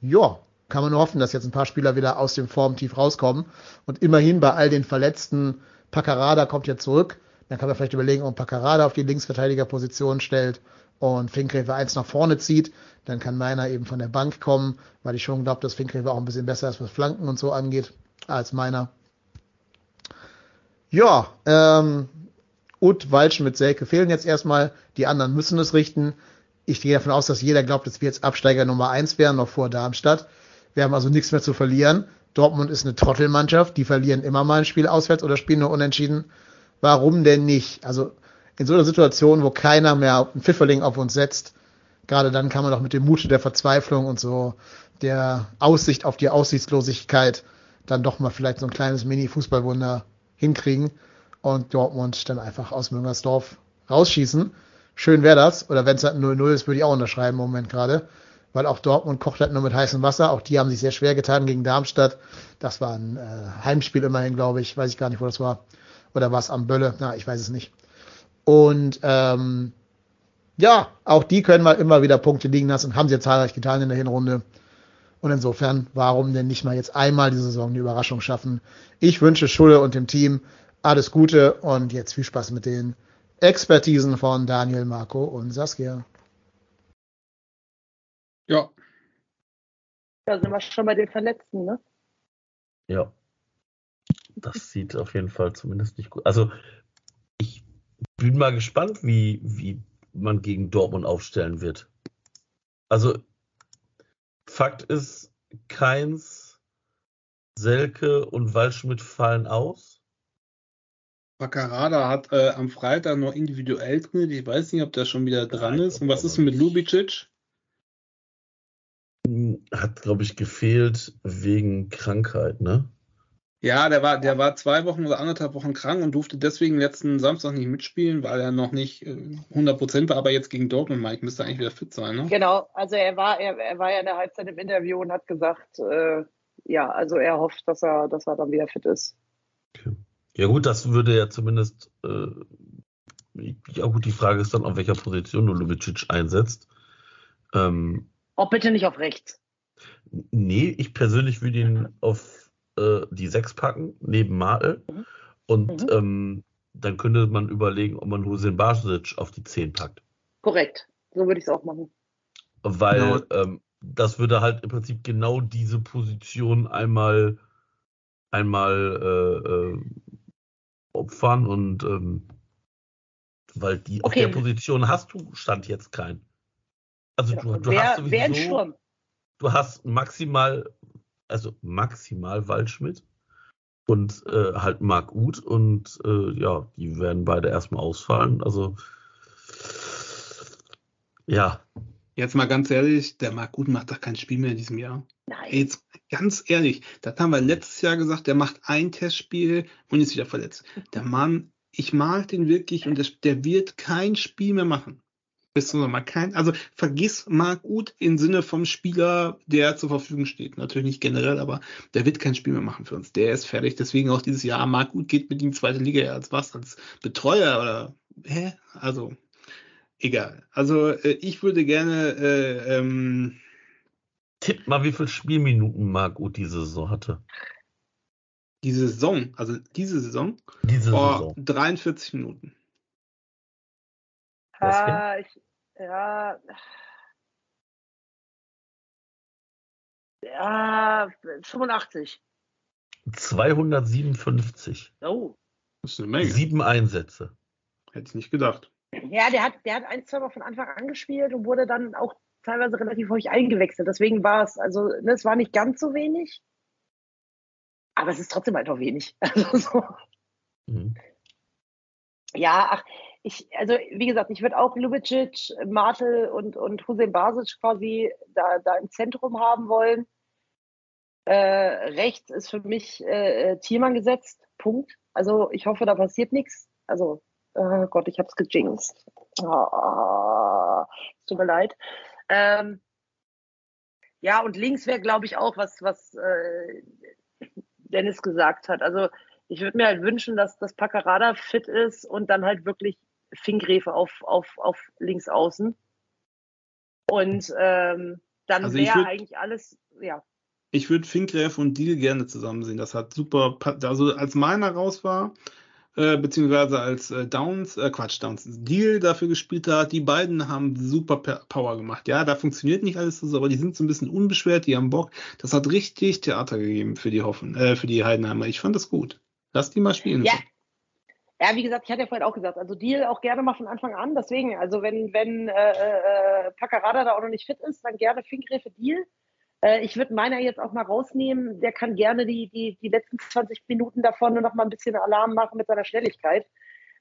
Ja, kann man nur hoffen, dass jetzt ein paar Spieler wieder aus dem Formtief rauskommen. Und immerhin bei all den Verletzten, Paccarada kommt jetzt zurück. Dann kann man vielleicht überlegen, ob Paccarada auf die Linksverteidigerposition stellt und Finkgräfe eins nach vorne zieht, dann kann meiner eben von der Bank kommen, weil ich schon glaube, dass Finkgräfe auch ein bisschen besser ist, was Flanken und so angeht, als meiner. Ja, ähm, Ut, Walschen mit Selke fehlen jetzt erstmal. Die anderen müssen es richten. Ich gehe davon aus, dass jeder glaubt, dass wir jetzt Absteiger Nummer eins wären, noch vor Darmstadt. Wir haben also nichts mehr zu verlieren. Dortmund ist eine Trottelmannschaft, die verlieren immer mal ein Spiel auswärts oder spielen nur unentschieden. Warum denn nicht? Also in so einer Situation, wo keiner mehr einen Pfifferling auf uns setzt, gerade dann kann man doch mit dem Mut der Verzweiflung und so der Aussicht auf die Aussichtslosigkeit dann doch mal vielleicht so ein kleines Mini-Fußballwunder hinkriegen und Dortmund dann einfach aus Müngersdorf rausschießen. Schön wäre das. Oder wenn es halt 0-0 ist, würde ich auch unterschreiben im Moment gerade. Weil auch Dortmund kocht halt nur mit heißem Wasser. Auch die haben sich sehr schwer getan gegen Darmstadt. Das war ein äh, Heimspiel immerhin, glaube ich. Weiß ich gar nicht, wo das war. Oder war es am Bölle? Na, ich weiß es nicht. Und ähm, ja, auch die können mal immer wieder Punkte liegen lassen. Haben sie ja zahlreich getan in der Hinrunde. Und insofern, warum denn nicht mal jetzt einmal die Saison eine Überraschung schaffen? Ich wünsche Schulle und dem Team alles Gute und jetzt viel Spaß mit den Expertisen von Daniel, Marco und Saskia. Ja. Da sind wir schon bei den Verletzten, ne? Ja. Das sieht auf jeden Fall zumindest nicht gut. Also, bin mal gespannt, wie, wie man gegen Dortmund aufstellen wird. Also, Fakt ist, Keins, Selke und Waldschmidt fallen aus. Paccarada hat äh, am Freitag noch individuell trainiert. Ich weiß nicht, ob der schon wieder dran ist. Und was ist mit Lubicic? Hat, glaube ich, gefehlt wegen Krankheit, ne? Ja, der war, der war zwei Wochen oder anderthalb Wochen krank und durfte deswegen letzten Samstag nicht mitspielen, weil er noch nicht äh, 100% war, aber jetzt gegen Dortmund, Mike, müsste eigentlich wieder fit sein, ne? Genau, also er war, er, er war ja in der Halbzeit im Interview und hat gesagt, äh, ja, also er hofft, dass er, dass er dann wieder fit ist. Okay. Ja gut, das würde ja zumindest, äh, ja gut, die Frage ist dann, auf welcher Position du Lubicic einsetzt. Ähm, Auch bitte nicht auf rechts. nee, ich persönlich würde ihn auf äh, die 6 packen, neben Martel. Mhm. Und Mhm. ähm, dann könnte man überlegen, ob man Hussein Basic auf die 10 packt. Korrekt. So würde ich es auch machen. Weil Genau. ähm, das würde halt im Prinzip genau diese Position einmal einmal äh, äh, opfern und ähm, weil die auf Okay. der Position hast du stand jetzt keinen. Also du, du wer, hast sowieso, Sturm? du hast maximal, also maximal Waldschmidt und äh, halt Marc Uth und äh, ja, die werden beide erstmal ausfallen. Also ja, Jetzt mal ganz ehrlich, der Marc Gut macht doch kein Spiel mehr in diesem Jahr. Nein. Jetzt ganz ehrlich, das haben wir letztes Jahr gesagt, der macht ein Testspiel und ist wieder verletzt. Der Mann, ich mag den wirklich und das, der wird kein Spiel mehr machen. Bis zum Sommer kein, also vergiss Marc Gut im Sinne vom Spieler, der zur Verfügung steht. Natürlich nicht generell, aber der wird kein Spiel mehr machen für uns. Der ist fertig. Deswegen auch dieses Jahr. Marc Gut geht mit ihm zweite Liga ja als was? Als Betreuer oder hä? Also egal. Also äh, ich würde gerne äh, ähm, tipp mal, wie viel Spielminuten Marc Uth diese Saison hatte. diese Saison, also diese Saison, Diese oh, Saison. 43 Minuten. Ah, ich, ja. Ja, 85. 257. Oh. Das ist eine Menge. Sieben Einsätze. Hätte ich nicht gedacht. Ja, der hat, der hat ein, zwei Mal von Anfang an gespielt und wurde dann auch teilweise relativ häufig eingewechselt. Deswegen war es, also, ne, es war nicht ganz so wenig. Aber es ist trotzdem halt auch wenig. Also, so. Mhm. Ja, ach, ich, also wie gesagt, ich würde auch Lubicic, Martel und, und Hussein Basic quasi da, da im Zentrum haben wollen. Äh, rechts ist für mich äh, Thielmann gesetzt. Punkt. Also ich hoffe, da passiert nichts. Also, oh Gott, ich hab's gejinxt. Oh, es tut mir leid. Ähm, ja, und links wäre, glaube ich, auch was, was äh, Dennis gesagt hat. Also ich würde mir halt wünschen, dass das Paccarada fit ist und dann halt wirklich Finkgräfe auf, auf, auf links außen. Und ähm, dann Also wäre eigentlich alles, ja. Ich würde Finkgräf und Deal gerne zusammen sehen. Das hat super, also als meiner raus war, äh, beziehungsweise als äh, Downs, äh, Quatsch, Downs, Deal dafür gespielt hat, die beiden haben super Power gemacht. Ja, da funktioniert nicht alles so, aber die sind so ein bisschen unbeschwert, die haben Bock. Das hat richtig Theater gegeben für die Hoffen, äh, für die Heidenheimer. Ich fand das gut. Lass die mal spielen. Ja. Ja, wie gesagt, ich hatte ja vorhin auch gesagt, also Deal auch gerne mal von Anfang an. Deswegen, also wenn, wenn äh, äh, Paccarada da auch noch nicht fit ist, dann gerne Finkgräfe Deal. Äh, ich würde meiner jetzt auch mal rausnehmen. Der kann gerne die, die, die letzten 20 Minuten davon nur noch mal ein bisschen Alarm machen mit seiner Schnelligkeit.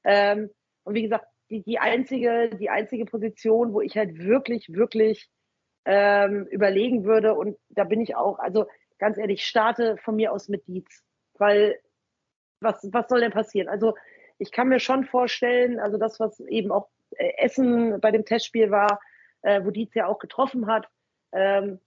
Ähm, und wie gesagt, die, die, einzige, die einzige Position, wo ich halt wirklich, wirklich ähm, überlegen würde, und da bin ich auch, also ganz ehrlich, starte von mir aus mit Dietz. Weil was, was soll denn passieren? Also ich kann mir schon vorstellen, also das, was eben auch äh, Essen bei dem Testspiel war, äh, wo Dietz ja auch getroffen hat. Ähm,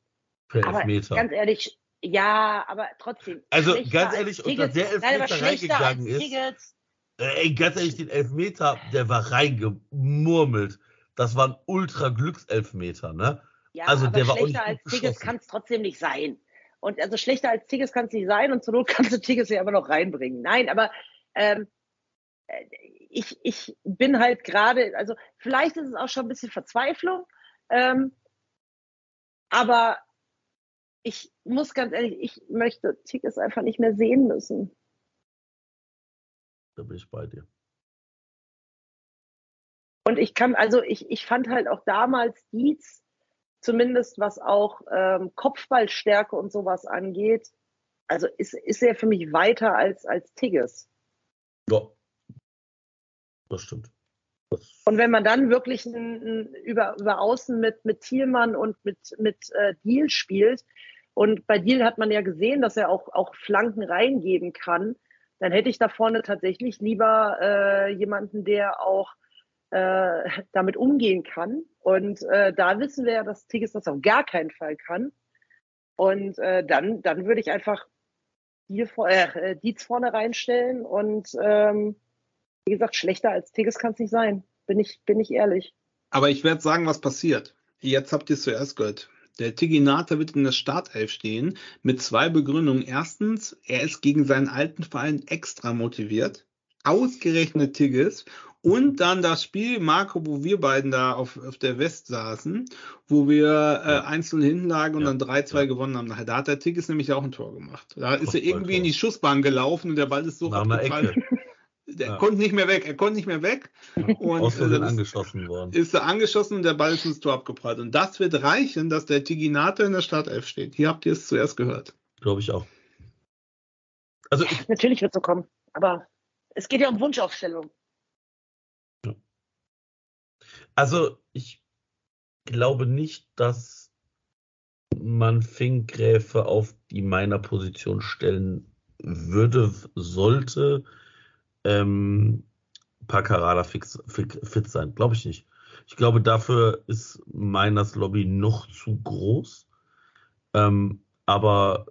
Per aber Elfmeter. ganz ehrlich, ja, aber trotzdem. Also, ganz als ehrlich, Tigges. unter der Nein, Elfmeter schlechter reingegangen als ist. Äh, Ey, ganz ehrlich, den Elfmeter, der war reingemurmelt. Das war ein ultra Glückselfmeter, ne? Ja, Also, aber der schlechter als Tigges kann es trotzdem nicht sein. Und also schlechter als Tigges kann es nicht sein und zur Not kannst du Tigges ja immer noch reinbringen. Nein, aber ähm, äh, ich, ich bin halt gerade, also vielleicht ist es auch schon ein bisschen Verzweiflung, ähm, aber ich muss ganz ehrlich, ich möchte Tigges einfach nicht mehr sehen müssen. Da bin ich bei dir. Und ich kann, also ich, ich fand halt auch damals Dietz, zumindest was auch ähm, Kopfballstärke und sowas angeht, also ist, ist er für mich weiter als, als Tigges. Ja. Das stimmt. Und wenn man dann wirklich ein, ein, über, über Außen mit, mit Thielmann und mit, mit äh, Deal spielt, und bei Deal hat man ja gesehen, dass er auch, auch Flanken reingeben kann, dann hätte ich da vorne tatsächlich lieber äh, jemanden, der auch äh, damit umgehen kann. Und äh, da wissen wir ja, dass Tigges das auf gar keinen Fall kann. Und äh, dann, dann würde ich einfach vor, äh, Dietz vorne reinstellen und ähm, wie gesagt, schlechter als Tigges kann es nicht sein. Bin ich, bin ich ehrlich. Aber ich werde sagen, was passiert. Jetzt habt ihr es zuerst gehört. Der Tiginata wird in der Startelf stehen mit zwei Begründungen. Erstens, er ist gegen seinen alten Verein extra motiviert. Ausgerechnet Tigges. Und dann das Spiel, Marco, wo wir beiden da auf, auf der West saßen, wo wir äh, einzeln hinten lagen und Ja. dann 3-2 Ja. gewonnen haben. Da hat der Tigges nämlich auch ein Tor gemacht. Da ist er irgendwie in die Schussbahn gelaufen und der Ball ist so abgefallen. Der Ja. konnte nicht mehr weg. Er konnte nicht mehr weg. Und Aus äh, Versehen ist- angeschossen worden. ist er angeschossen und der Ball ist ins Tor abgeprallt. Und das wird reichen, dass der Tiginata in der Startelf steht. Hier habt ihr es zuerst gehört. Glaube ich auch. Also ich, Natürlich wird so kommen. Aber es geht ja um Wunschaufstellung. also ich glaube nicht, dass man Finkgräfe auf die meiner Position stellen würde, sollte ähm, Paccarada fix, fit, fit sein. Glaube ich nicht. Ich glaube, dafür ist Meiners Lobby noch zu groß. Ähm, aber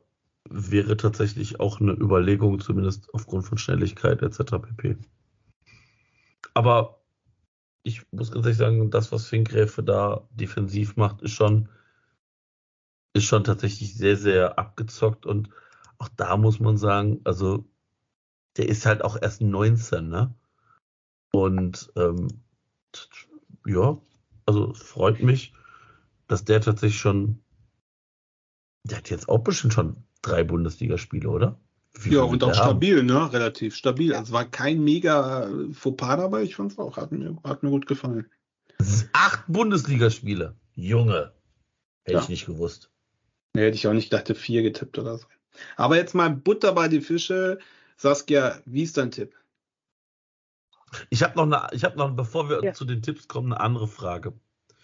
wäre tatsächlich auch eine Überlegung, zumindest aufgrund von Schnelligkeit etc. pp. Aber ich muss ganz ehrlich sagen, das, was Finkgräfe da defensiv macht, ist schon, ist schon tatsächlich sehr, sehr abgezockt. Und auch da muss man sagen, also der ist halt auch erst 19, ne? Und ähm, ja, also es freut mich, dass der tatsächlich schon, der hat jetzt auch bestimmt schon drei Bundesligaspiele, oder? Wie Ja, und auch haben? stabil, ne? Relativ stabil. Also war kein mega äh, Fauxpas dabei. Ich fand es auch. Hat mir, hat mir gut gefallen. Acht Bundesligaspiele. Junge. Hätte Ja. ich nicht gewusst. Nee, hätte ich auch nicht, dachte vier getippt oder so. Aber jetzt mal Butter bei die Fische. Saskia, wie ist dein Tipp? Ich habe noch eine, ich habe noch, bevor wir Ja. zu den Tipps kommen, eine andere Frage.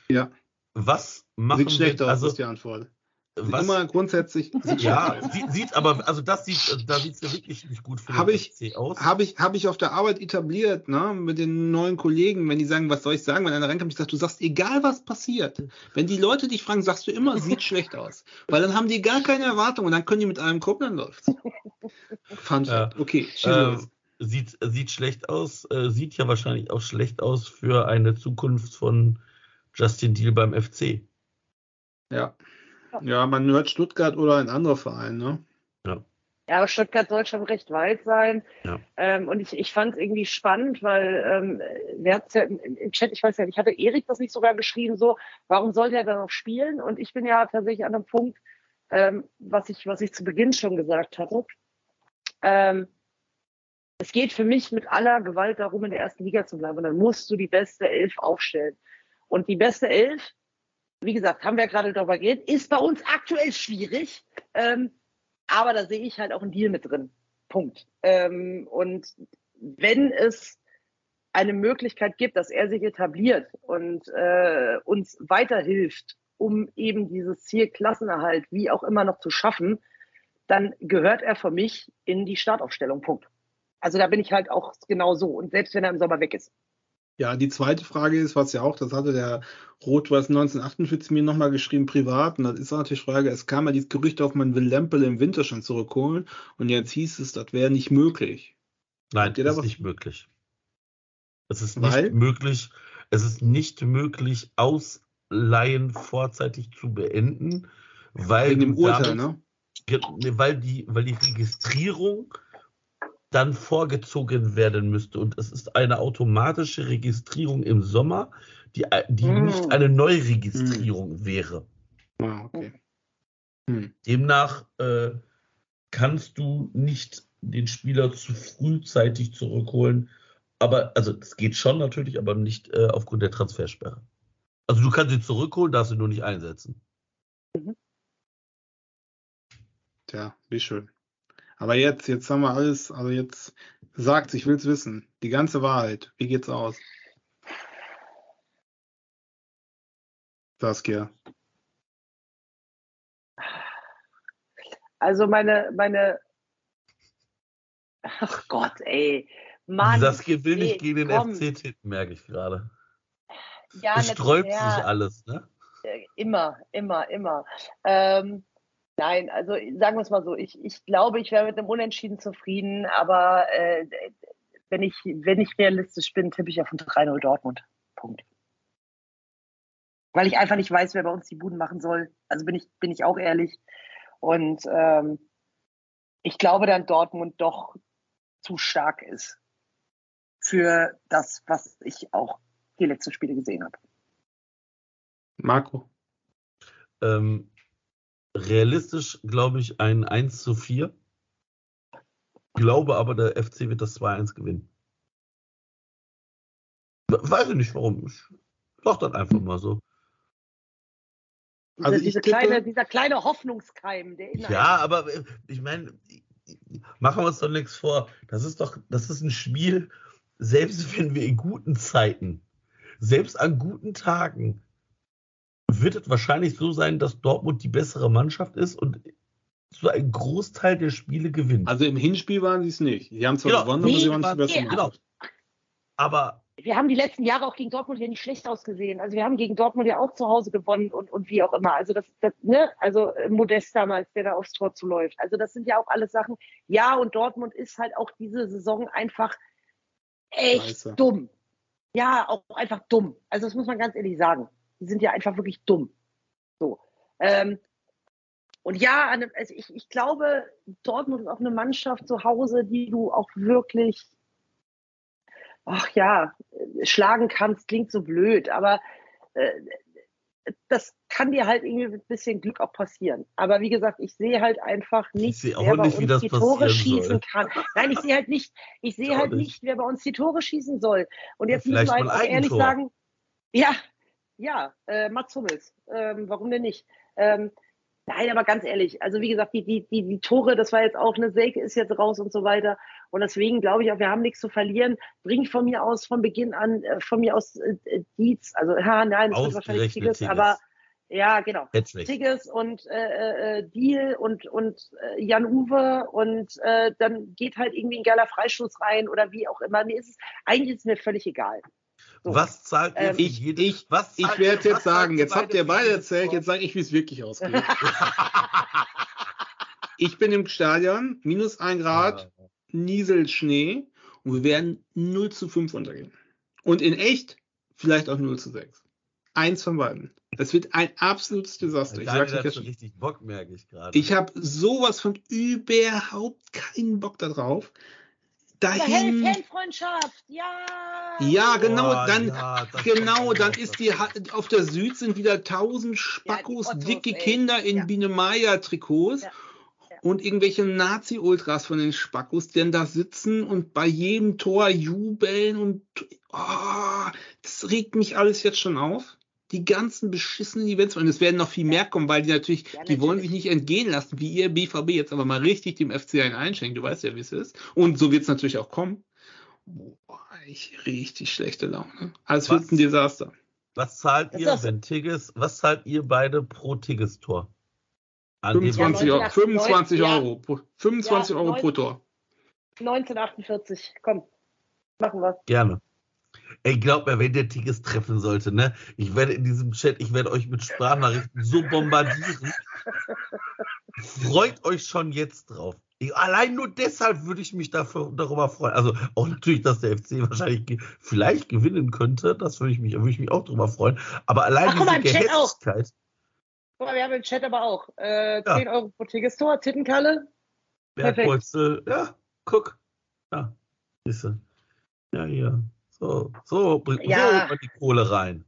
Ja. Was machen Sieht schlecht wir, aus, also, ist die Antwort. Sieht was, Immer grundsätzlich. Sieht ja, sieht, sieht aber, also das sieht, da sieht es ja wirklich nicht gut für Hab den ich- FC aus. Habe ich, hab ich auf der Arbeit etabliert, ne, mit den neuen Kollegen, wenn die sagen, was soll ich sagen, wenn einer reinkommt, ich sage, du sagst, egal was passiert. Wenn die Leute dich fragen, sagst du immer, sieht schlecht aus. Weil dann haben die gar keine Erwartung und dann können die mit einem gucken, dann läuft's. Fun Ja. Okay, Äh, sieht, sieht schlecht aus, äh, sieht ja wahrscheinlich auch schlecht aus für eine Zukunft von Justin Deal beim FC. Ja. Ja, man hört Stuttgart oder ein anderer Verein, ne? Ja, aber Stuttgart soll schon recht weit sein. Ja. Ähm, und ich, ich fand es irgendwie spannend, weil ähm, wer hat's ja im, im Chat, ich weiß ja nicht, hatte Erik das nicht sogar geschrieben, so, warum sollte er dann noch spielen? Und ich bin ja tatsächlich an einem Punkt, ähm, was ich, was ich zu Beginn schon gesagt hatte. Ähm, es geht für mich mit aller Gewalt darum, in der ersten Liga zu bleiben. Und dann musst du die beste Elf aufstellen. Und die beste Elf, wie gesagt, haben wir gerade darüber geredet, ist bei uns aktuell schwierig. Ähm, aber da sehe ich halt auch einen Deal mit drin. Punkt. Ähm, und wenn es eine Möglichkeit gibt, dass er sich etabliert und äh, uns weiterhilft, um eben dieses Ziel Klassenerhalt, wie auch immer noch zu schaffen, dann gehört er für mich in die Startaufstellung. Punkt. Also da bin ich halt auch genau so. Und selbst wenn er im Sommer weg ist. Ja, die zweite Frage ist, was ja auch, das hatte der Rot-Weiß 1948 mir nochmal geschrieben, privat, und das ist natürlich die Frage, es kam ja dieses Gerücht auf, man will Lempel im Winter schon zurückholen, und jetzt hieß es, das wäre nicht möglich. Nein, Habt ihr da ist was- nicht möglich. Es ist Weil? nicht möglich, es ist nicht möglich, Ausleihen vorzeitig zu beenden, weil Wegen dem Urteil, damit- ne? Ne, weil die, weil die Registrierung dann vorgezogen werden müsste. Und es ist eine automatische Registrierung im Sommer, die, die Mm. nicht eine Neuregistrierung wäre. Ah, okay. Hm. Demnach äh, kannst du nicht den Spieler zu frühzeitig zurückholen. Aber, also es geht schon natürlich, aber nicht äh, aufgrund der Transfersperre. Also du kannst ihn zurückholen, darfst ihn nur nicht einsetzen. Tja, wie schön. Aber jetzt, jetzt haben wir alles, also jetzt sagt's, ich will's wissen. Die ganze Wahrheit. Wie geht's aus? Saskia. Also meine, meine, ach Gott, ey, Mann. Saskia will nicht gegen den komm. FC tippen, merke ich gerade. Ja, Es sträubt ja, sich alles, ne? äh, Immer, immer, immer. Ähm, nein, also sagen wir es mal so, ich, ich glaube, ich wäre mit einem Unentschieden zufrieden, aber äh, wenn, ich, wenn ich realistisch bin, tippe ich auf ein 3-0 Dortmund. Punkt. Weil ich einfach nicht weiß, wer bei uns die Buden machen soll. Also bin ich, bin ich auch ehrlich. Und ähm, ich glaube, dann Dortmund doch zu stark ist für das, was ich auch die letzten Spiele gesehen habe. Marco. Ähm, realistisch glaube ich ein 1 zu 4. Glaube aber, der FC wird das 2-1 gewinnen. Weiß ich nicht warum. Ich sag dann einfach mal so. Diese, Also ich diese tippe- kleine, dieser kleine Hoffnungskeim, der in Ja, aber äh, ich meine, machen wir uns doch nichts vor. Das ist doch, das ist ein Spiel, selbst wenn wir in guten Zeiten, selbst an guten Tagen, wird es wahrscheinlich so sein, dass Dortmund die bessere Mannschaft ist und so ein Großteil der Spiele gewinnt. Also im Hinspiel waren sie es nicht. Sie haben zwar Genau. gewonnen, aber sie waren die beste genau. Aber wir haben die letzten Jahre auch gegen Dortmund ja nicht schlecht ausgesehen. Also wir haben gegen Dortmund ja auch zu Hause gewonnen und, und wie auch immer. Also das, das ne, also äh, Modest damals, der da aufs Tor zuläuft. Also das sind ja auch alles Sachen. Ja, und Dortmund ist halt auch diese Saison einfach echt Scheiße. dumm. Ja, auch einfach dumm. Also das muss man ganz ehrlich sagen. Die sind ja einfach wirklich dumm. So. Ähm, und ja, also ich, ich glaube, Dortmund ist auch eine Mannschaft zu Hause, die du auch wirklich, ach ja, schlagen kannst, klingt so blöd, aber äh, das kann dir halt irgendwie mit ein bisschen Glück auch passieren. Aber wie gesagt, ich sehe halt einfach nicht, wer bei nicht, uns die Tore schießen soll. kann. Nein, ich sehe halt nicht, ich sehe halt nicht. nicht, wer bei uns die Tore schießen soll. Und Ja, jetzt müssen wir halt ehrlich sagen, ja, ja, äh, Mats Hummels, ähm, warum denn nicht? Ähm, nein, aber ganz ehrlich, also wie gesagt, die, die, die, die Tore, das war jetzt auch, eine Selke ist jetzt raus und so weiter. Und deswegen glaube ich auch, wir haben nichts zu verlieren. Bring von mir aus von Beginn an, äh, von mir aus äh, äh, Dietz, also ja, nein, das wird wahrscheinlich Tigges, Tigges. aber ja, genau. Hätte nicht. Tigges und äh, äh, Deal und, und äh, Jan Uwe und äh, dann geht halt irgendwie ein geiler Freistoß rein oder wie auch immer. Mir ist es, eigentlich ist es mir völlig egal. So. Was zahlt ihr Ähm, Ich, jede, ich, was ich werde jetzt sagen, jetzt habt ihr beide erzählt, jetzt sage ich, wie es wirklich ausgeht. ich bin im Stadion, minus ein? Grad, Nieselt Schnee und wir werden 0 zu 5 untergehen. Und in echt vielleicht auch 0 zu 6. Eins von beiden. Das wird ein absolutes Desaster. Ich, jetzt schon schon. richtig Bock, merke ich gerade. ich habe sowas von überhaupt keinen Bock darauf. Dahin. Fanfreundschaft, ja. Ja, genau, Boah, dann, ja, genau, dann ist die, auf der Süd sind wieder tausend Spackos, Ottos, dicke ey. Kinder in Ja. Biene Meier Trikots Ja. Ja. und irgendwelche Nazi-Ultras von den Spackos, die dann da sitzen und bei jedem Tor jubeln und, oh, das regt mich alles jetzt schon auf. Die ganzen beschissenen Events, und es werden noch viel mehr kommen, weil die natürlich, Ja, die wollen natürlich. sich nicht entgehen lassen, wie ihr BVB jetzt aber mal richtig dem FC einen einschenkt. Du weißt ja, wie es ist. Und so wird es natürlich auch kommen. Boah, ich richtig schlechte Laune. Also wird ein Desaster. Was zahlt Das ihr, wenn Tigges, was zahlt ihr beide pro Tigges-Tor? An dem- 25 Ja, Euro. 25 ja. Euro. pro- 25 Ja, Euro pro Tor. 1948, komm, machen wir. Gerne. Ey, glaubt mir, wenn der Tigges treffen sollte, ne? Ich werde in diesem Chat, ich werde euch mit Sprachnachrichten so bombardieren. Freut euch schon jetzt drauf. Ich, allein nur deshalb würde ich mich dafür, darüber freuen. Also auch natürlich, dass der FC wahrscheinlich ge vielleicht gewinnen könnte. Das würde ich mich, würde ich mich auch darüber freuen. Aber allein Ach, guck mal, diese im Chat auch. Gehetztheit. Guck mal, wir haben im Chat aber auch äh, Ja. 10 Euro pro Tigges-Tor, Tittenkalle. Perfekt. Bergpolstel, ja, guck. Ja, siehste. Ja, hier. So, so bringt Ja. so man die Kohle rein.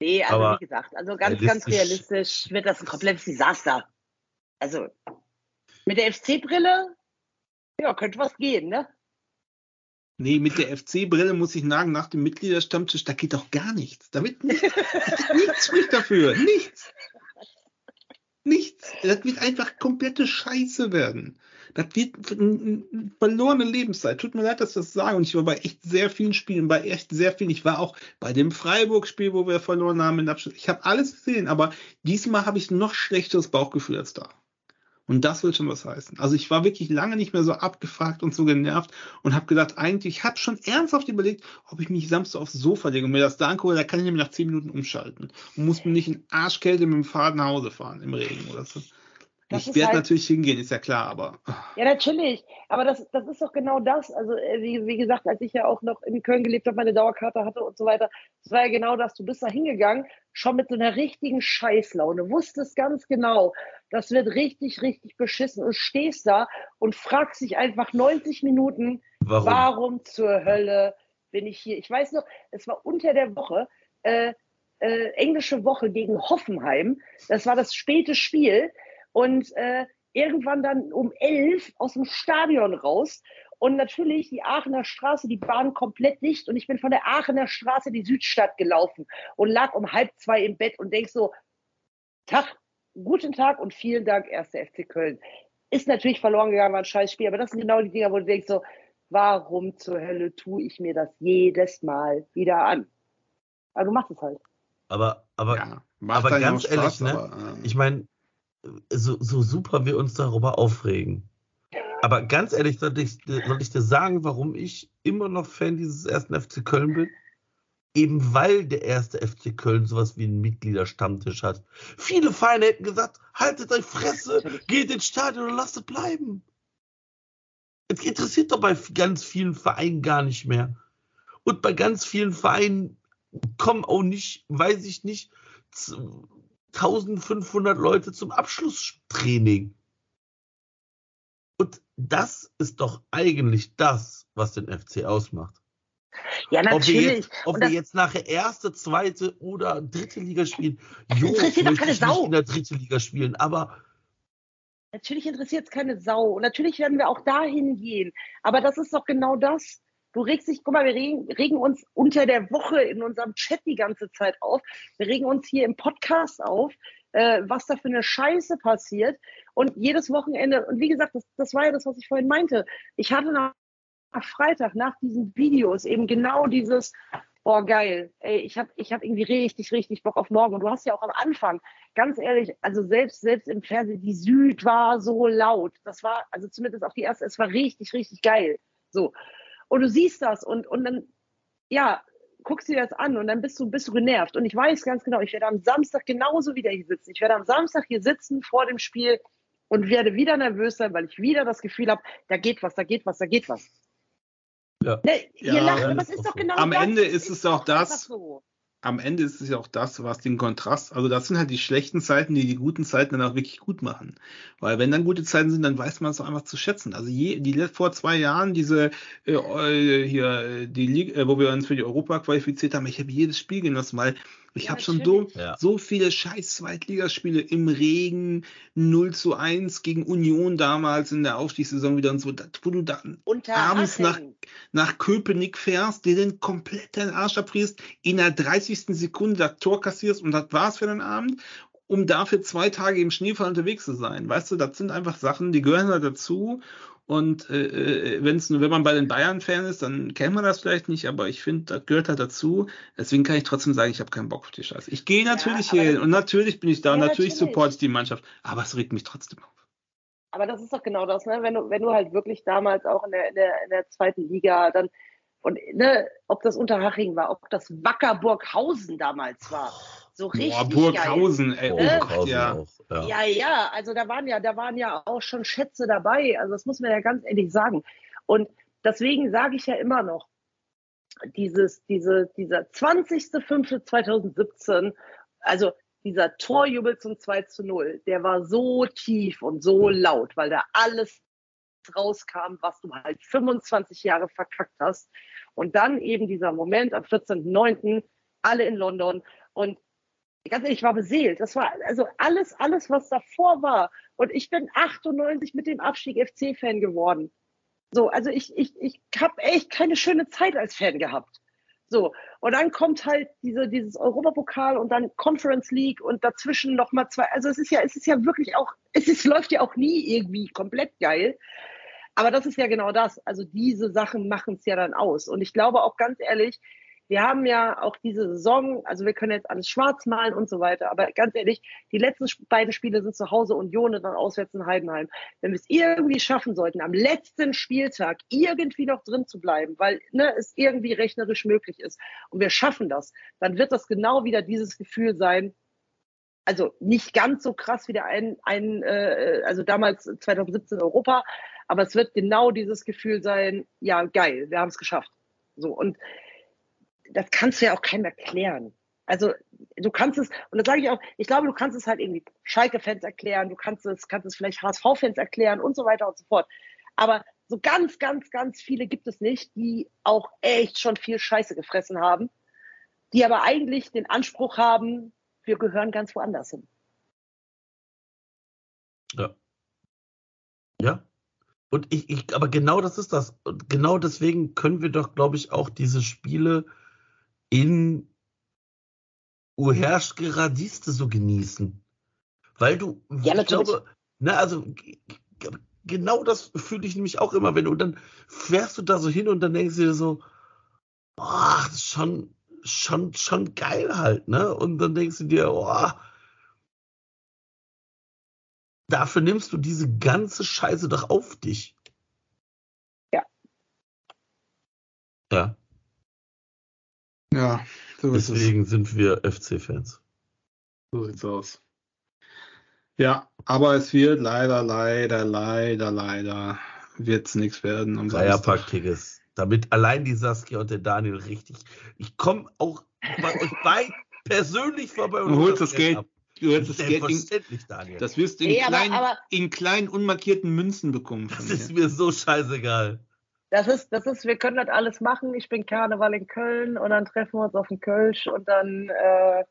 Nee, also Aber wie gesagt, also ganz, ganz realistisch- realistisch wird das ein komplettes Desaster. Also mit der FC-Brille, ja, könnte was gehen, ne? Nee, mit der FC-Brille muss ich sagen, nach dem Mitgliederstammtisch, da geht doch gar nichts. Da wird nichts, nichts spricht dafür. Nichts. Nichts. Das wird einfach komplette Scheiße werden. Das wird verlorene Lebenszeit. Tut mir leid, dass ich das sage. Und ich war bei echt sehr vielen Spielen, bei echt sehr vielen. Ich war auch bei dem Freiburg-Spiel, wo wir verloren haben in Abschluss. Ich habe alles gesehen, aber diesmal habe ich noch schlechteres Bauchgefühl als da. Und das will schon was heißen. Also ich war wirklich lange nicht mehr so abgefragt und so genervt und habe gedacht, eigentlich, ich habe schon ernsthaft überlegt, ob ich mich Samstag aufs Sofa lege und mir das da angucke, da kann ich nämlich nach zehn Minuten umschalten und muss mir nicht in Arschkälte mit dem Fahrrad nach Hause fahren im Regen oder so. Das ich werde halt- natürlich hingehen, ist ja klar, aber Ja, natürlich. Aber das, das ist doch genau das. Also, äh, wie, wie gesagt, als ich ja auch noch in Köln gelebt habe, meine Dauerkarte hatte und so weiter, das war ja genau das. Du bist da hingegangen, schon mit so einer richtigen Scheißlaune, wusstest ganz genau, das wird richtig, richtig beschissen und stehst da und fragst dich einfach 90 Minuten, Warum? warum zur Hölle bin ich hier? Ich weiß noch, es war unter der Woche, äh, äh, englische Woche gegen Hoffenheim. Das war das späte Spiel. Und äh, irgendwann dann um elf aus dem Stadion raus. Und natürlich die Aachener Straße, die Bahn komplett dicht. Und ich bin von der Aachener Straße in die Südstadt gelaufen und lag um halb zwei im Bett und denk so, Tag, guten Tag und vielen Dank, erster FC Köln. Ist natürlich verloren gegangen, war ein scheiß Spiel, aber das sind genau die Dinger, wo du denkst so, warum zur Hölle tue ich mir das jedes Mal wieder an? Aber du machst es halt. Aber, aber ja, aber ganz Spaß, ehrlich, ne? aber, äh, ich meine, so, so super wir uns darüber aufregen. Aber ganz ehrlich, soll ich, soll ich dir sagen, warum ich immer noch Fan dieses ersten FC Köln bin? Eben weil der erste FC Köln sowas wie einen Mitgliederstammtisch hat. Viele Vereine hätten gesagt, haltet euch Fresse, geht ins Stadion und lasst es bleiben. Es interessiert doch bei ganz vielen Vereinen gar nicht mehr. Und bei ganz vielen Vereinen kommen auch nicht, weiß ich nicht, 1500 Leute zum Abschlusstraining. Und das ist doch eigentlich das, was den FC ausmacht. Ja, Ob wir natürlich. jetzt, ob wir jetzt nachher erste, zweite oder dritte Liga spielen, jo, interessiert doch keine ich nicht Sau. in der dritte Liga spielen, aber Natürlich interessiert es keine Sau. Und natürlich werden wir auch dahin gehen. Aber das ist doch genau das. Du regst dich, guck mal, wir regen, regen uns unter der Woche in unserem Chat die ganze Zeit auf. Wir regen uns hier im Podcast auf, äh, was da für eine Scheiße passiert. Und jedes Wochenende, und wie gesagt, das, das war ja das, was ich vorhin meinte. Ich hatte nach, Freitag, nach diesen Videos, eben genau dieses, boah, geil, ey, ich habe ich hab irgendwie richtig, richtig Bock auf morgen. Und du hast ja auch am Anfang, ganz ehrlich, also selbst, selbst im Fernsehen, die Süd war so laut. Das war, also zumindest auch die erste, es war richtig, richtig geil. So. Und du siehst das und, und dann, ja, guckst dir das an und dann bist du, bist du genervt. Und ich weiß ganz genau, ich werde am Samstag genauso wieder hier sitzen. Ich werde am Samstag hier sitzen vor dem Spiel und werde wieder nervös sein, weil ich wieder das Gefühl habe, da geht was, da geht was, da geht was. Ja. Ne, ihr Ja, lacht, aber das es ist doch genau Am das. Ende ist es auch doch das, So. Am Ende ist es ja auch das, was den Kontrast, also das sind halt die schlechten Zeiten, die die guten Zeiten dann auch wirklich gut machen. Weil wenn dann gute Zeiten sind, dann weiß man es auch einfach zu schätzen. Also je, die vor zwei Jahren diese äh, hier äh, die Liga, äh, wo wir uns für die Europa qualifiziert haben, ich habe jedes Spiel genossen, weil ich Ja, habe schon so. Ja. so viele scheiß Zweitligaspiele im Regen 0 zu 1 gegen Union damals in der Aufstiegssaison wieder und so, wo du da Unter abends nach, nach Köpenick fährst, dir den komplett deinen Arsch abfrierst, in der 30. Sekunde das Tor kassierst und das war's für den Abend, um dafür zwei Tage im Schneefall unterwegs zu sein. Weißt du, das sind einfach Sachen, die gehören halt dazu. Und äh, äh, wenn's, nur- wenn man bei den Bayern-Fan ist, dann kennt man das vielleicht nicht, aber ich finde, das gehört halt dazu. Deswegen kann ich trotzdem sagen, ich habe keinen Bock auf die Scheiße. Ich gehe natürlich aber hin und natürlich bin ich da und Ja, natürlich natürlich. supporte ich die Mannschaft, aber es regt mich trotzdem auf. Aber das ist doch genau das, ne? Wenn du, wenn du halt wirklich damals auch in der, in der, in der zweiten Liga dann und ne, ob das Unterhaching war, ob das Wackerburghausen damals war, so richtig Boah, geil. Burghausen, ey, oh Äh, Gott, Burghausen ja. auch. Ja. Ja, ja, also da waren ja, da waren ja auch schon Schätze dabei. Also das muss man ja ganz ehrlich sagen. Und deswegen sage ich ja immer noch, dieses, diese, dieser 20.05.2017, also dieser Torjubel zum 2 zu 0, der war so tief und so laut, weil da alles rauskam, was du halt 25 Jahre verkackt hast. Und dann eben dieser Moment am 14.09., alle in London. Und ganz ehrlich, ich war beseelt. Das war also alles, alles, was davor war. Und ich bin 98 mit dem Abstieg FC-Fan geworden. So, also ich, ich, ich habe echt keine schöne Zeit als Fan gehabt. So, und dann kommt halt diese, dieses Europapokal und dann Conference League und dazwischen nochmal zwei. Also es ist ja, es ist ja wirklich auch, es ist, läuft ja auch nie irgendwie komplett geil. Aber das ist ja genau das. Also diese Sachen machen es ja dann aus. Und ich glaube auch ganz ehrlich, wir haben ja auch diese Saison, also wir können jetzt alles schwarz malen und so weiter, aber ganz ehrlich, die letzten beiden Spiele sind zu Hause Union und dann auswärts in Heidenheim. Wenn wir es irgendwie schaffen sollten, am letzten Spieltag irgendwie noch drin zu bleiben, weil ne, es irgendwie rechnerisch möglich ist und wir schaffen das, dann wird das genau wieder dieses Gefühl sein, also nicht ganz so krass wie der ein, ein äh, also damals 2017 Europa, aber es wird genau dieses Gefühl sein, ja geil, wir haben es geschafft. So und das kannst du ja auch keinem erklären. Also du kannst es, und das sage ich auch, ich glaube, du kannst es halt irgendwie Schalke-Fans erklären, du kannst es, kannst es vielleicht HSV-Fans erklären und so weiter und so fort. Aber so ganz, ganz, ganz viele gibt es nicht, die auch echt schon viel Scheiße gefressen haben, die aber eigentlich den Anspruch haben, wir gehören ganz woanders hin. Ja. Ja. Und ich, ich, aber genau das ist das. Und genau deswegen können wir doch, glaube ich, auch diese Spiele in Uherschgeradiste so genießen. Weil du, Ja, ich natürlich. glaube, na, also g- g- genau das fühle ich nämlich auch immer, wenn du, und dann fährst du da so hin und dann denkst du dir so, boah, das ist schon, schon, schon geil halt, ne? Und dann denkst du dir, boah, dafür nimmst du diese ganze Scheiße doch auf dich. Ja. Ja, Ja, so ist es. deswegen sind wir FC-Fans. So sieht's aus. Ja, aber es wird leider, leider, leider, leider wird's nichts werden am Samstag. Damit allein die Saskia und der Daniel richtig. Ich komme auch bei euch beiden persönlich vorbei und Du hol holst das Geld, ab. du holst das Geld in, Daniel. Das, das wirst du in, Nee, aber- kleinen, aber- in kleinen unmarkierten Münzen bekommen. von ist mir so scheißegal. Das ist, das ist, wir können das alles machen. Ich bin Karneval in Köln und dann treffen wir uns auf dem Kölsch und dann äh,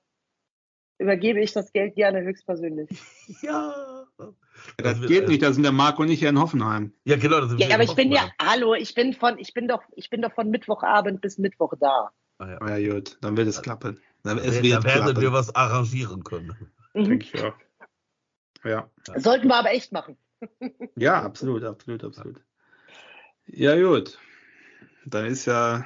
übergebe ich das Geld gerne höchstpersönlich. Ja. Das geht nicht, da sind der Marco und ich ja in Hoffenheim. Ja, genau. Das sind Ja, aber ich bin ja, hallo, ich bin von, ich bin doch, ich bin doch von Mittwochabend bis Mittwoch da. Ah, ja. Ja, gut, dann wird es klappen. Dann, es Da wird werden klappen. wir was arrangieren können. Mhm. denke ich auch. Ja. Sollten wir aber echt machen. ja, absolut, absolut, absolut. Ja, gut. Dann ist ja,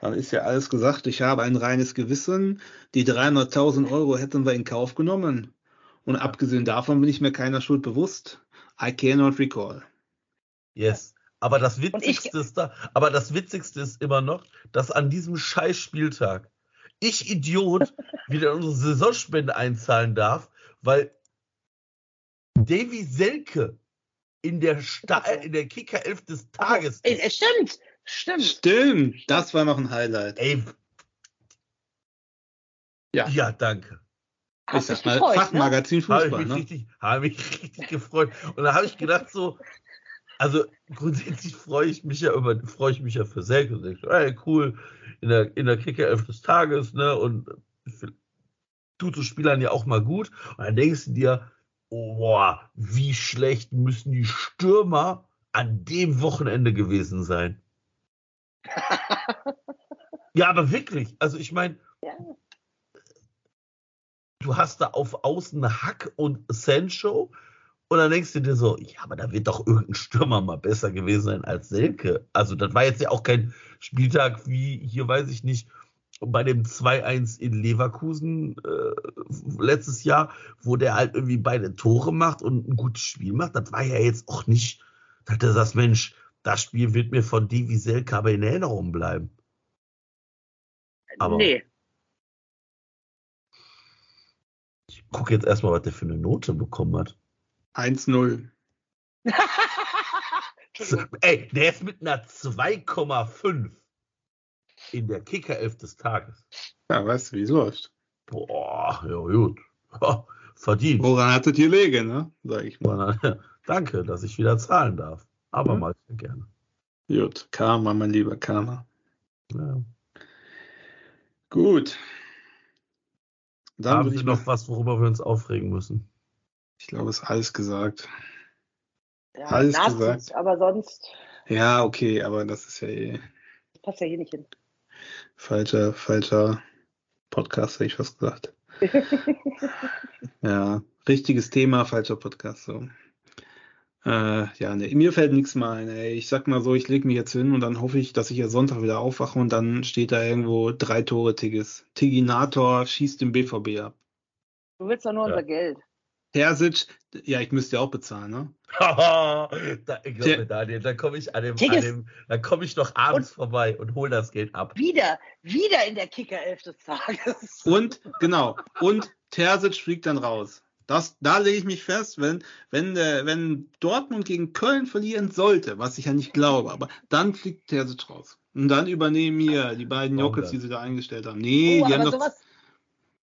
dann ist ja alles gesagt. Ich habe ein reines Gewissen. Die 300.000 Euro hätten wir in Kauf genommen. Und abgesehen davon bin ich mir keiner Schuld bewusst. I cannot recall. Yes. Aber das Witzigste ist da, aber das Witzigste ist immer noch, dass an diesem scheiß Spieltag ich Idiot wieder unsere Saisonspende einzahlen darf, weil Davy Selke in der, Sta in der Kicker 11 des Tages Äh, ist. stimmt, stimmt. Stimmt, das war noch ein Highlight. Ey, Ja. ja, danke. Ich Hast sag mal, gefreut, ne? Fachmagazin Habe ich Fußball, mich ne? richtig, habe mich richtig gefreut. Und da habe ich gedacht so, also grundsätzlich freue ich mich ja über, freue ich mich ja für Selke. Und denke, so, ey, cool, in der, in der Kicker 11 des Tages, ne, und tut so Spielern ja auch mal gut. Und dann denkst du dir, oh, boah, wie schlecht müssen die Stürmer an dem Wochenende gewesen sein. ja, aber wirklich, also ich meine, Ja. du hast da auf Außen Hack und Sancho und dann denkst du dir so, ja, aber da wird doch irgendein Stürmer mal besser gewesen sein als Selke. Also das war jetzt ja auch kein Spieltag wie hier, weiß ich nicht, bei dem 2-1 in Leverkusen äh, letztes Jahr, wo der halt irgendwie beide Tore macht und ein gutes Spiel macht. Das war ja jetzt auch nicht, dass du sagst, Mensch, das Spiel wird mir von Divi Selke aber in Erinnerung bleiben. Aber- nee. Ich gucke jetzt erstmal, was der für eine Note bekommen hat. 1-0. Entschuldigung. Ey, der ist mit einer 2,5 in der Kicker-Elf des Tages. Ja, weißt du, wie es läuft. Boah, ja gut. Verdient. Woran hat es hier liegen, ne? Sag ich mal. Danke, dass ich wieder zahlen darf. Aber Ja. mal sehr gerne. Gut, Karma, mein lieber Karma. Ja. Gut. Dann Haben Sie noch was, worüber wir uns aufregen müssen? ich glaube, ist alles gesagt. Ja, Alles gesagt. aber sonst Ja, okay, aber das ist ja eh passt ja hier nicht hin. Falscher, falscher Podcast, hätte ich fast gesagt. Ja, richtiges Thema, falscher Podcast. So. Äh, ja, nee, mir fällt nichts mehr ein. Ey. Ich sag mal so, ich lege mich jetzt hin und dann hoffe ich, dass ich ja Sonntag wieder aufwache und dann steht da irgendwo drei Tore Tigges. Tiginator schießt den BVB ab. Du willst doch nur Ja. unser Geld. Terzic, ja, ich müsste ja auch bezahlen, ne? da, ich glaube, Daniel, da komme ich an dem, an dem dann komme ich noch abends vorbei und hole das Geld ab. Wieder, wieder in der Kicker-Elf des Tages. Und, genau, und Terzic fliegt dann raus. Das, da lege ich mich fest, wenn, wenn, der, wenn Dortmund gegen Köln verlieren sollte, was ich ja nicht glaube, aber dann fliegt Terzic raus. Und dann übernehmen hier die beiden denn? die sie da eingestellt haben. Nee, Oh, die haben doch. sowas,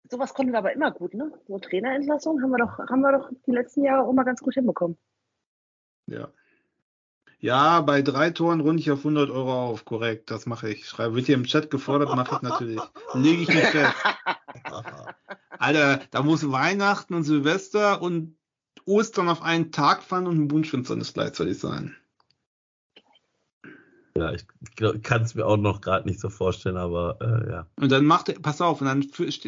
sowas konnten wir aber immer gut, ne? So Trainerentlassung haben wir doch, haben wir doch die letzten Jahre auch mal ganz gut hinbekommen. Ja. Ja, bei drei Toren runde ich auf 100 Euro auf, korrekt, das mache ich. Schreibe, wird hier im Chat gefordert, mache ich natürlich. Lege ich mich fest. Alter, da muss Weihnachten und Silvester und Ostern auf einen Tag fallen und ein Wunschfinsternis gleichzeitig sein. Ja, ich kann es mir auch noch gerade nicht so vorstellen, aber äh, ja. Und dann macht er, pass auf, und dann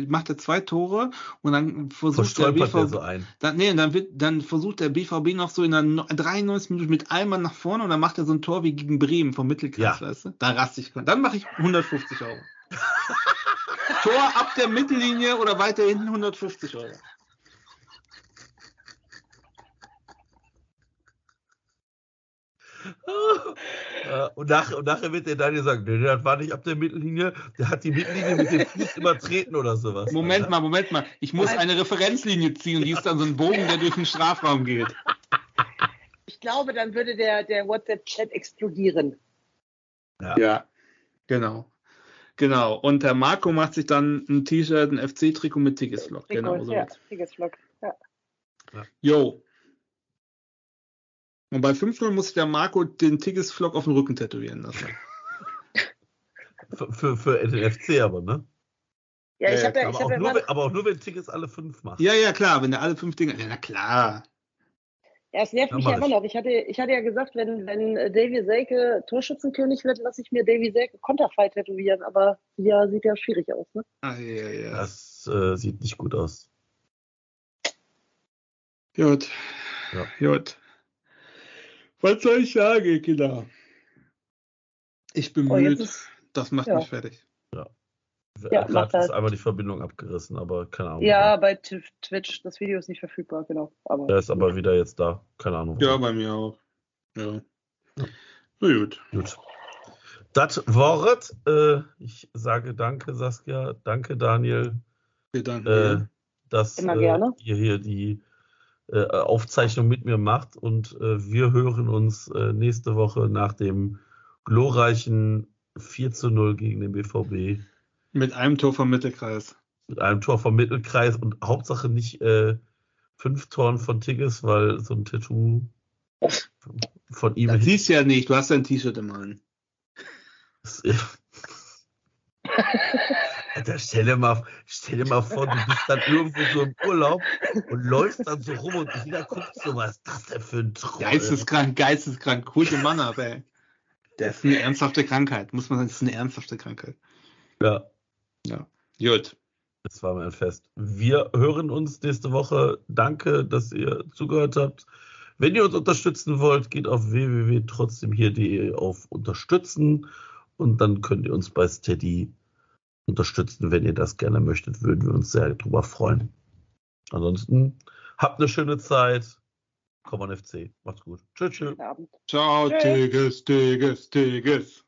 macht er zwei Tore und dann versucht der BVB, so ein. dann, nee, dann wird, dann versucht der BVB noch so in der no- 93 Minute mit einem Mann nach vorne und dann macht er so ein Tor wie gegen Bremen vom Mittelkreis, Ja. weißt du? Da raste ich, dann mache ich 150 Euro. Tor ab der Mittellinie oder weiter hinten 150 Euro. Äh, und, nach, und nachher wird der Daniel sagen, nee, das war nicht ab der Mittellinie, der hat die Mittellinie mit dem Fuß übertreten oder sowas. Moment Alter. mal, Moment mal. Ich muss eine Referenzlinie ziehen und die ist dann so ein Bogen, der durch den Strafraum geht. Ich glaube, dann würde der, der WhatsApp-Chat explodieren. Ja, genau. Genau. Und der Marco macht sich dann ein T-Shirt, ein FC-Trikot mit Tiggisflock. Genau so. ja, Tiggesflock. Ja. Jo. Und bei 5-0 muss sich der Marco den Tiggisflock auf den Rücken tätowieren lassen. Für, für, für den FC aber, ne? Ja, ich Ja, habe ja, Aber ich auch, hab ja nur, wenn, aber auch nur, wenn Tickets alle fünf macht. Ja, ja, klar, wenn er alle fünf Dinge. Ja, na klar. ja, es nervt mich ja immer ich. noch. Ich hatte, ich hatte ja gesagt, wenn, wenn äh, Davy Selke Torschützenkönig wird, lasse ich mir Davy Selke Konterfei tätowieren. Aber ja, sieht ja schwierig aus, ne? Ah, ja, ja. Das äh, sieht nicht gut aus. Gut. Ja. Gut. Was soll ich sagen, Kinder? Ich bin Oh, müde. ist, Das macht ja. mich fertig. Ja, Gerade macht ist halt. einmal die Verbindung abgerissen, aber keine Ahnung. ja, bei Tw- Twitch, das Video ist nicht verfügbar, genau. Aber Der ist aber wieder jetzt da. Keine Ahnung. Ja, bei mir auch. Ja. Na gut. Gut. Das Wort. Äh, ich sage danke, Saskia. Danke, Daniel, Wir danken äh, dass Immer äh, gerne. ihr hier die äh, Aufzeichnung mit mir macht. Und äh, wir hören uns äh, nächste Woche nach dem glorreichen 4 zu 0 gegen den BVB Mit einem Tor vom Mittelkreis. mit einem Tor vom Mittelkreis und Hauptsache nicht äh, fünf Toren von Tigges, weil so ein Tattoo von ihm Das siehst du ja nicht, du hast dein T-Shirt immer an. Alter, stell dir, mal, stell dir mal vor, du bist dann irgendwo so im Urlaub und läufst dann so rum und jeder guckt so, was ist das denn für ein Troll? Geisteskrank, geisteskrank. Den Mann ab, ey. Das ist eine ernsthafte Krankheit. Muss man sagen, das ist eine ernsthafte Krankheit. Ja, Gut. das war mein Fest. Wir hören uns nächste Woche. Danke, dass ihr zugehört habt. Wenn ihr uns unterstützen wollt, geht auf www.trotzdemhier.de auf Unterstützen und dann könnt ihr uns bei Steady unterstützen. Wenn ihr das gerne möchtet, würden wir uns sehr drüber freuen. Ansonsten habt eine schöne Zeit. Komm an FC. Macht's gut. Tschüss, tschüss. Abend. Ciao, Tschüss. Tigges, Tigges, Tigges.